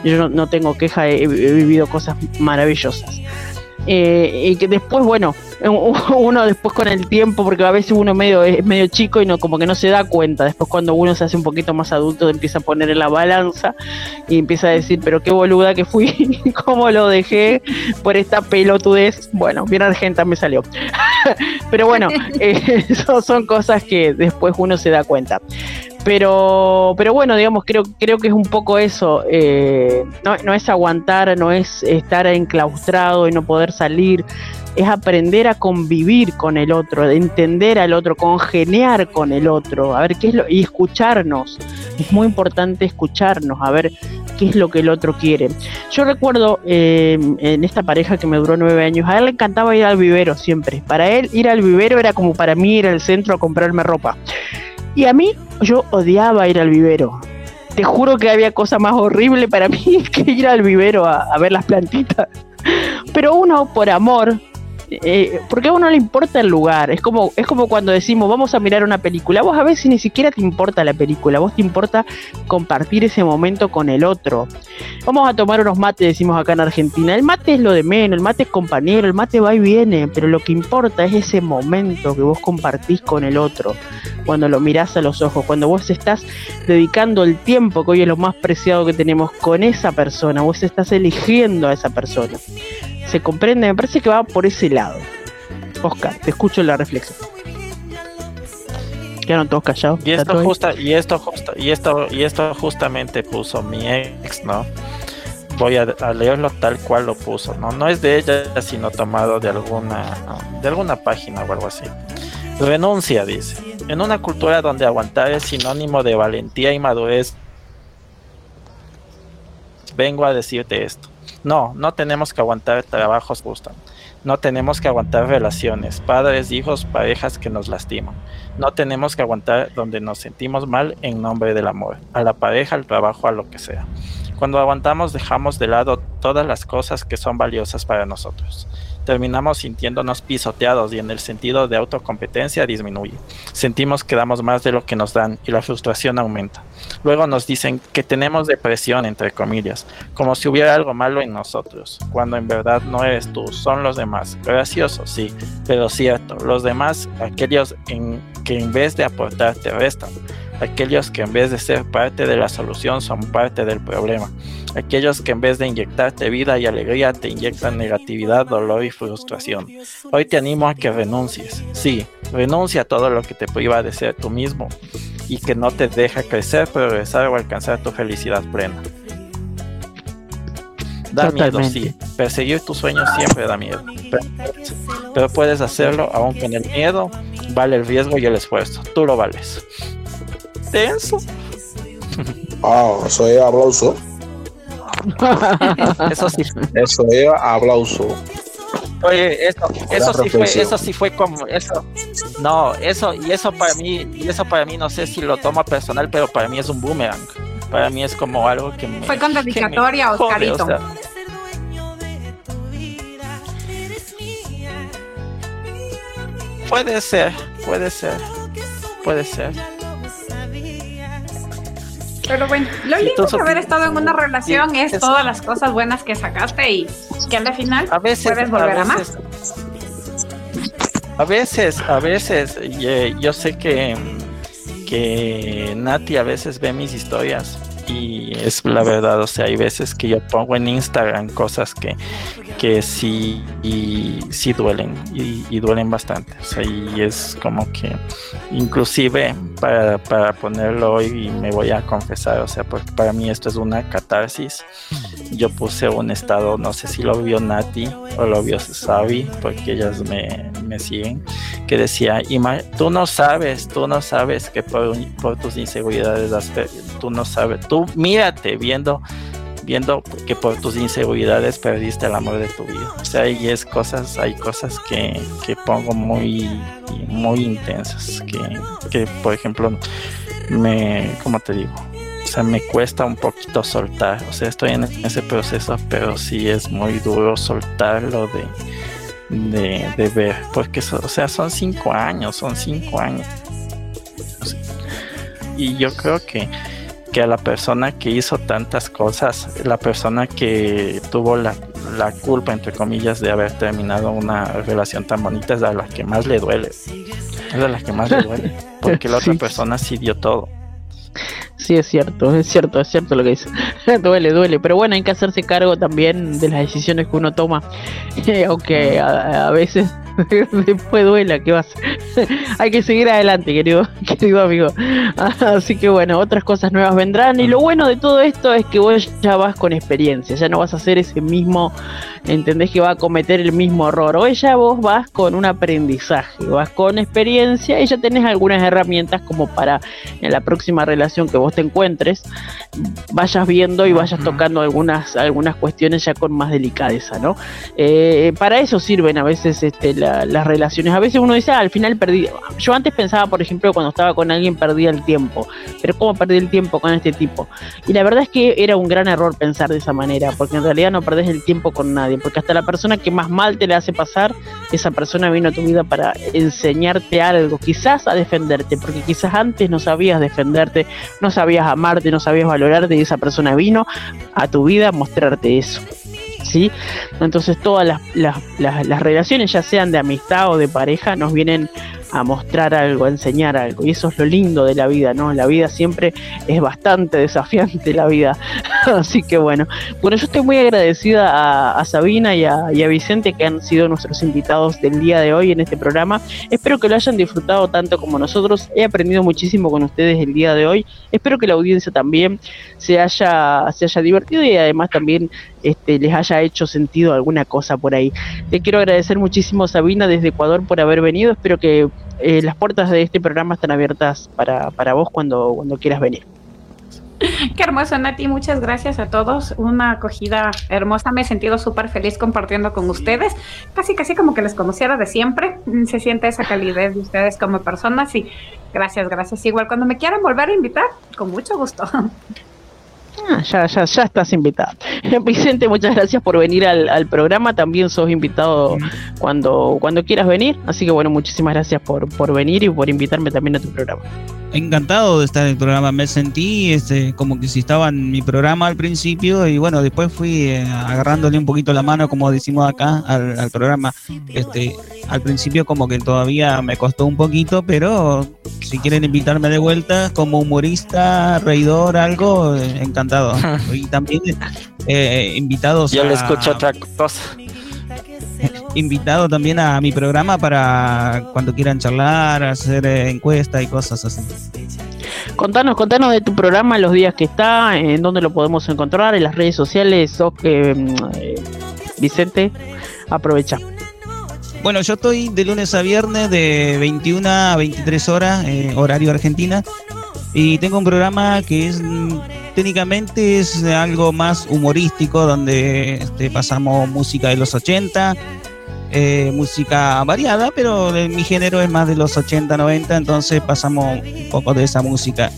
C: Yo no, tengo queja, he vivido cosas maravillosas. Eh, y que después, bueno, uno después con el tiempo, porque a veces uno medio, es medio chico y no como que no se da cuenta. Después cuando uno se hace un poquito más adulto empieza a poner en la balanza y empieza a decir, pero qué boluda que fui, (laughs) cómo lo dejé por esta pelotudez. Bueno, bien argenta me salió. (laughs) pero bueno, (laughs) eh, son cosas que después uno se da cuenta pero pero bueno digamos creo creo que es un poco eso eh, no, no, es aguantar no es estar enclaustrado y no poder salir es aprender a convivir con el otro entender al otro congeniar con el otro a ver qué es lo y escucharnos. Es muy importante escucharnos a ver qué es lo que el otro quiere. Yo recuerdo eh, en esta pareja que me duró nueve años a él le encantaba ir al vivero siempre. Para él ir al vivero era como para mí ir al centro a comprarme ropa y a mí, yo odiaba ir al vivero. Te juro que había cosa más horrible para (laughs) mí que ir al vivero a, a ver las plantitas. Pero uno, por amor, eh, porque a uno le importa el lugar. Es como, es como cuando decimos, vamos a mirar una película. Vos a veces ni siquiera te importa la película, vos te importa compartir ese momento con el otro. Vamos a tomar unos mates, decimos acá en Argentina. El mate es lo de menos, el mate es compañero, el mate va y viene, pero lo que importa es ese momento que vos compartís con el otro, cuando lo mirás a los ojos, cuando vos estás dedicando el tiempo, que hoy es lo más preciado que tenemos, con esa persona, vos estás eligiendo a esa persona se comprende, me parece que va por ese lado. Oscar, te escucho la reflexión. Quedaron todos callados.
D: Y esto justa, y esto justa, y esto, y esto justamente puso mi ex, ¿no? Voy a, leerlo tal cual lo puso, ¿no? No es de ella, sino tomado de alguna, de alguna página o algo así. Renuncia, dice. En una cultura donde aguantar es sinónimo de valentía y madurez, vengo a decirte esto. No, no tenemos que aguantar trabajos justos. No tenemos que aguantar relaciones, padres, hijos, parejas que nos lastiman. No tenemos que aguantar donde nos sentimos mal en nombre del amor, a la pareja, al trabajo, a lo que sea. Cuando aguantamos dejamos de lado todas las cosas que son valiosas para nosotros terminamos sintiéndonos pisoteados y en el sentido de autocompetencia disminuye. Sentimos que damos más de lo que nos dan y la frustración aumenta. Luego nos dicen que tenemos depresión, entre comillas, como si hubiera algo malo en nosotros, cuando en verdad no eres tú, son los demás. Gracioso, sí, pero cierto, los demás, aquellos en que en vez de aportar te restan aquellos que en vez de ser parte de la solución son parte del problema, aquellos que en vez de inyectarte vida y alegría te inyectan negatividad, dolor y frustración. Hoy te animo a que renuncies, sí, renuncia a todo lo que te priva de ser tú mismo y que no te deja crecer, progresar o alcanzar tu felicidad plena. Da miedo, sí. Perseguir tus sueños siempre da miedo. pero, puedes hacerlo aún con el miedo. Vale el riesgo y el esfuerzo. Tú lo vales tenso.
G: Ah, eso es aplauso. (laughs)
D: eso sí.
G: Eso es aplauso.
D: Oye, eso, eso sí fue, eso sí fue como, eso, no, eso, y eso para mí, y eso para mí no sé si lo toma personal, pero para mí es un boomerang. Para mí es como algo que me.
E: Fue con dedicatoria, Oscarito.
D: Puede ser, puede ser, puede ser.
E: Pero bueno, lo lindo de haber estado en una relación es todas las cosas buenas que sacaste y que al final
D: a veces,
E: puedes volver a, más.
D: A veces, a veces, yo sé que, que Nati a veces ve mis historias y es la verdad, o sea, hay veces que yo pongo en Instagram cosas que, que sí, y, sí duelen y, duelen bastante, o sea, y es como que inclusive para, para ponerlo hoy y me voy a confesar, o sea, porque para mí esto es una catarsis, yo puse un estado, no sé si lo vio Nati o lo vio Sabi, porque ellas me, me siguen, que decía, tú no sabes, tú no sabes que por, por tus inseguridades, tú no sabes, tú mírate viendo viendo que por tus inseguridades perdiste el amor de tu vida. O sea, hay es cosas, hay cosas que, que pongo muy, muy intensas, que, que por ejemplo me, ¿cómo te digo? O sea, me cuesta un poquito soltar. O sea, estoy en ese proceso, pero sí es muy duro soltarlo de, de, de ver. Porque, o sea, son cinco años, son cinco años. Y yo creo que que a la persona que hizo tantas cosas, la persona que tuvo la, culpa, entre comillas, de haber terminado una relación tan bonita es a la que más le duele. Es a la que más le duele. Porque la (laughs) otra persona sí dio todo.
C: Sí, es cierto, es cierto, es cierto lo que dice. (laughs) duele, duele. Pero bueno, hay que hacerse cargo también de las decisiones que uno toma. (laughs) aunque a, veces (laughs) después duela, ¿qué vas? (laughs) Hay que seguir adelante, querido, (laughs) querido amigo. Así que bueno, otras cosas nuevas vendrán. Y lo bueno de todo esto es que vos ya vas con experiencia, ya no vas a hacer ese mismo, entendés que va a cometer el mismo error. Hoy ya vos vas con un aprendizaje, vas con experiencia y ya tenés algunas herramientas como para en la próxima relación que vos te encuentres, vayas viendo y vayas tocando algunas, algunas cuestiones ya con más delicadeza, ¿no? Eh, para eso sirven a veces este, las relaciones. A veces uno dice, ah, al final perdí. Yo antes pensaba, por ejemplo, cuando estaba con alguien perdía el tiempo. Pero ¿cómo perdí el tiempo con este tipo? Y la verdad es que era un gran error pensar de esa manera, porque en realidad no perdés el tiempo con nadie, porque hasta la persona que más mal te le hace pasar, esa persona vino a tu vida para enseñarte algo, quizás a defenderte, porque quizás antes no sabías defenderte, no sabías amarte, no sabías valorarte y esa persona vino a tu vida a mostrarte eso. ¿Sí? Entonces todas las, las, las, relaciones, ya sean de amistad o de pareja, nos vienen a mostrar algo, a enseñar algo. Y eso es lo lindo de la vida, ¿no? La vida siempre es bastante desafiante, la vida. (laughs) Así que bueno, bueno, yo estoy muy agradecida a, Sabina y a, Vicente que han sido nuestros invitados del día de hoy en este programa. Espero que lo hayan disfrutado tanto como nosotros. He aprendido muchísimo con ustedes el día de hoy. Espero que la audiencia también se haya, se haya divertido y además también este, les haya hecho sentido alguna cosa por ahí. Te quiero agradecer muchísimo, Sabina, desde Ecuador por haber venido. Espero que eh, las puertas de este programa estén abiertas para, para vos cuando, cuando quieras venir. (laughs)
E: Qué hermoso, Nati. Muchas gracias a todos. Una acogida hermosa. Me he sentido súper feliz compartiendo con ustedes. Casi, casi como que les conociera de siempre. Se siente esa calidez de ustedes como personas y gracias, gracias. Igual cuando me quieran volver a invitar, con mucho gusto. (laughs)
C: Ah, ya, ya, ya estás invitado. (laughs) Vicente, muchas gracias por venir al, programa. También sos invitado cuando, cuando quieras venir. Así que bueno, muchísimas gracias por, por venir y por invitarme también a tu programa.
F: Encantado de estar en el programa. Me sentí este, como que si estaba en mi programa al principio y bueno, después fui eh, agarrándole un poquito la mano, como decimos acá, al, al programa. Este, al principio como que todavía me costó un poquito, pero si quieren invitarme de vuelta como humorista, reidor, algo, eh, encantado. (laughs) y también eh, invitados.
D: Yo le escucho otra cosa.
F: Invitado también a mi programa para cuando quieran charlar, hacer eh, encuestas y cosas así.
C: Contanos, contanos de tu programa, los días que está, en dónde lo podemos encontrar, en las redes sociales. Mm, Vicente, aprovecha.
F: Bueno, yo estoy de lunes a viernes de 21 a 23 horas, eh, horario Argentina, y tengo un programa que es mm, técnicamente es algo más humorístico, donde este, pasamos música de los 80, eh, música variada, pero de, mi género es más de los 80, 90, entonces pasamos un poco de esa música.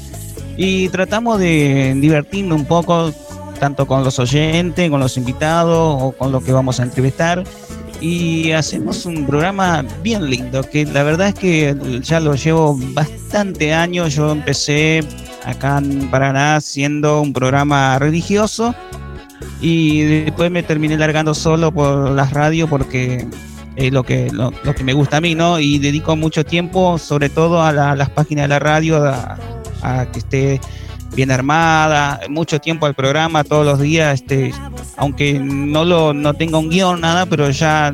F: Y tratamos de divertirnos un poco, tanto con los oyentes, con los invitados o con los que vamos a entrevistar y hacemos un programa bien lindo, que la verdad es que ya lo llevo bastante años, yo empecé acá en Paraná siendo un programa religioso y después me terminé largando solo por las radios porque es lo que, lo, que me gusta a mí, ¿no? Y dedico mucho tiempo, sobre todo a, las páginas de la radio, a, que esté bien armada, mucho tiempo al programa, todos los días, este, aunque no lo no tenga un guion, nada, pero ya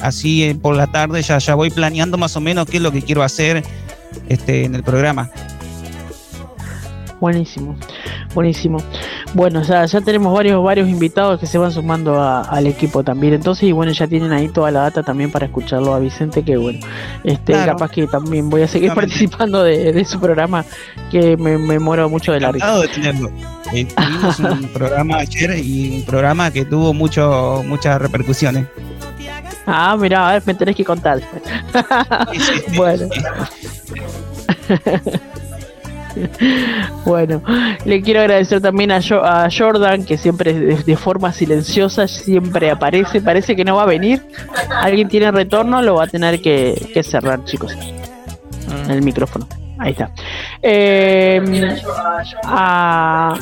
F: así eh, por la tarde ya, ya voy planeando más o menos qué es lo que quiero hacer este, en el programa.
C: Buenísimo, buenísimo. Bueno, ya, ya tenemos varios, varios invitados que se van sumando al equipo también. Entonces, y bueno, ya tienen ahí toda la data también para escucharlo a Vicente, que bueno, este, capaz que también voy a seguir (laughs) participando de, su programa, que me, me muero mucho de la risa.
F: de tenerlo. Eh, tuvimos un (laughs) programa ayer y un programa que tuvo mucho, muchas repercusiones.
C: Ah, mira, me tenés que contar. (laughs) bueno. Bueno, le quiero agradecer también a, Jordan, que siempre de, forma silenciosa siempre aparece. Parece que no va a venir. Alguien tiene retorno, lo va a tener que, cerrar, chicos. Mm. El micrófono. Ahí está. Eh, (laughs) a,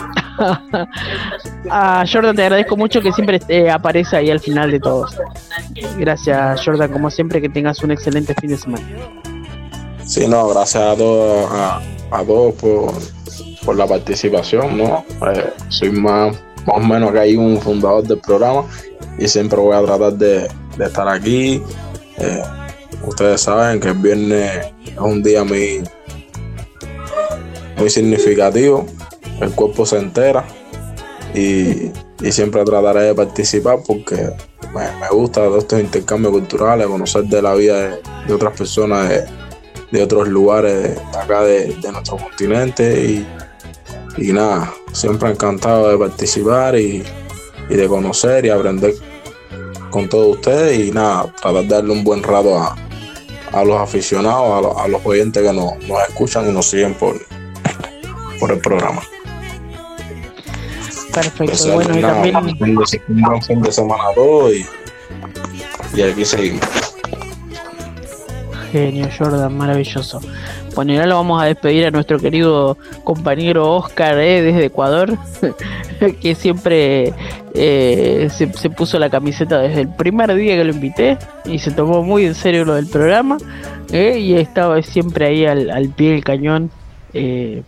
C: Jordan te agradezco mucho que siempre eh, aparece ahí al final de todos. Gracias Jordan, como siempre, que tengas un excelente fin de semana.
G: Sí, no, gracias a todos, a, todos por, la participación, ¿no? Eh, soy más, más o menos que hay un fundador del programa y siempre voy a tratar de, estar aquí. Eh, ustedes saben que el viernes es un día muy, muy significativo, el cuerpo se entera y, siempre trataré de participar porque me, gusta todos estos intercambios culturales, conocer de la vida de, otras personas de otros lugares de acá de, nuestro continente y, nada, siempre encantado de participar y, de conocer y aprender con todos ustedes y nada, tratar de darle un buen rato a, los aficionados, a, los, oyentes que nos, escuchan y nos siguen por, por el programa.
C: Perfecto, bueno, y también...
G: Un fin de semana a todos y, y aquí seguimos
C: genio, Jordan, maravilloso. Bueno, y ahora lo vamos a despedir a nuestro querido compañero Oscar eh, desde Ecuador, (laughs) que siempre eh, se, puso la camiseta desde el primer día que lo invité y se tomó muy en serio lo del programa eh, y estaba siempre ahí al, pie del cañón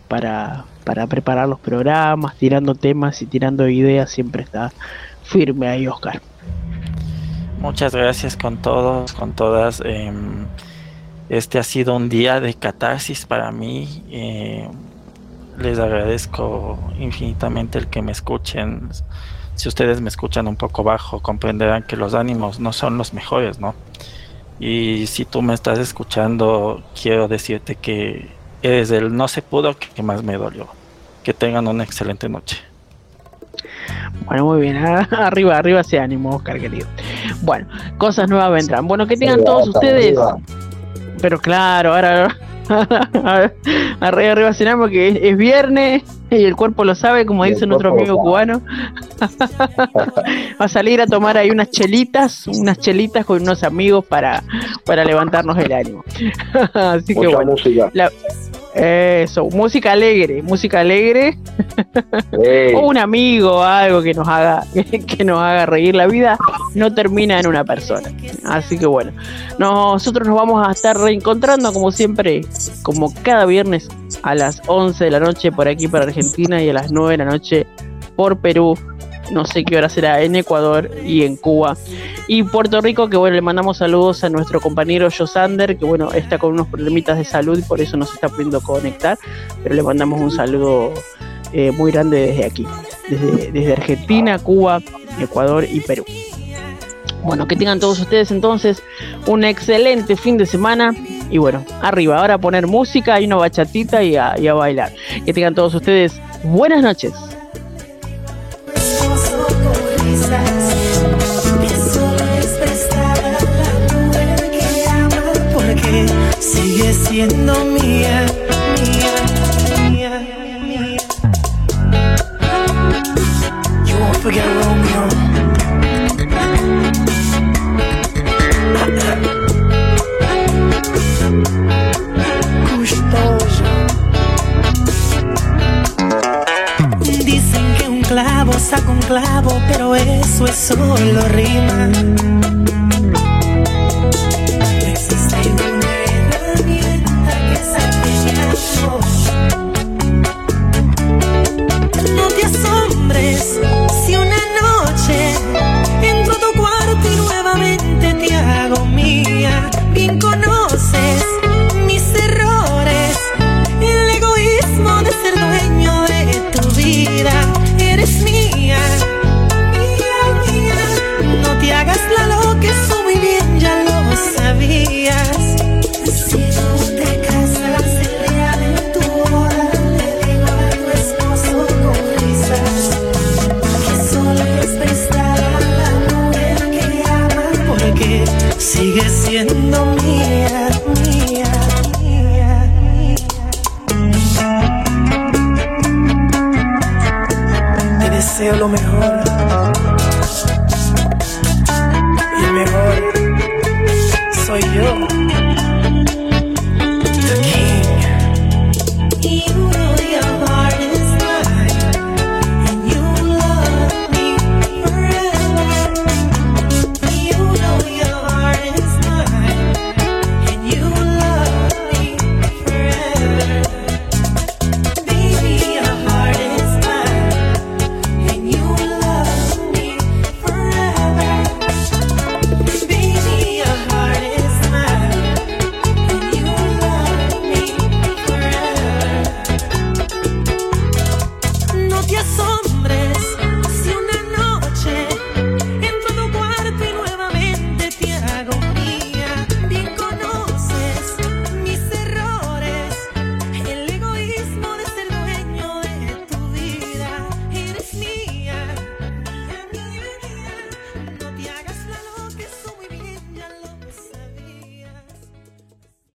C: para, para preparar los programas, tirando temas y tirando ideas, siempre está firme ahí Oscar.
D: Muchas gracias con todos, con todas. Em, este ha sido un día de catarsis para mí. Eh, les agradezco infinitamente el que me escuchen. Si ustedes me escuchan un poco bajo, comprenderán que los ánimos no son los mejores, ¿no? Y si tú me estás escuchando, quiero decirte que eres el no se pudo que más me dolió. Que tengan una excelente noche.
C: Bueno, muy bien. (laughs) Arriba, arriba ese ánimo, Oscar, querido. Bueno, cosas nuevas vendrán. Bueno, que tengan todos ustedes. Pero claro, ahora (laughs) arriba, arriba cenamos que es, viernes y el cuerpo lo sabe, como dice nuestro amigo cubano. (laughs) Va a salir a tomar ahí unas chelitas, unas chelitas con unos amigos para, para levantarnos el ánimo. (laughs) Así que bueno. Eso, música alegre, música alegre. o un amigo, algo que nos haga, (laughs) que, nos haga reír. La vida no termina en una persona. Así que bueno, nosotros nos vamos a estar reencontrando como siempre, como cada viernes a las 11 de la noche por aquí para Argentina y a las 9 de la noche por Perú no sé qué hora será en Ecuador y en Cuba. Y Puerto Rico, que bueno, le mandamos saludos a nuestro compañero Josander, que bueno, está con unos problemitas de salud y por eso no se está pudiendo conectar, pero le mandamos un saludo eh, muy grande desde aquí, desde, Argentina, Cuba, Ecuador y Perú. Bueno, que tengan todos ustedes entonces un excelente fin de semana. Y bueno, arriba, ahora a poner música y una bachatita y y a bailar. Que tengan todos ustedes buenas noches. sigue siendo mía, mía, mía, mía. You won't forget Romeo.
H: Dicen que un clavo saca un clavo, pero eso es solo rima. Lo mejor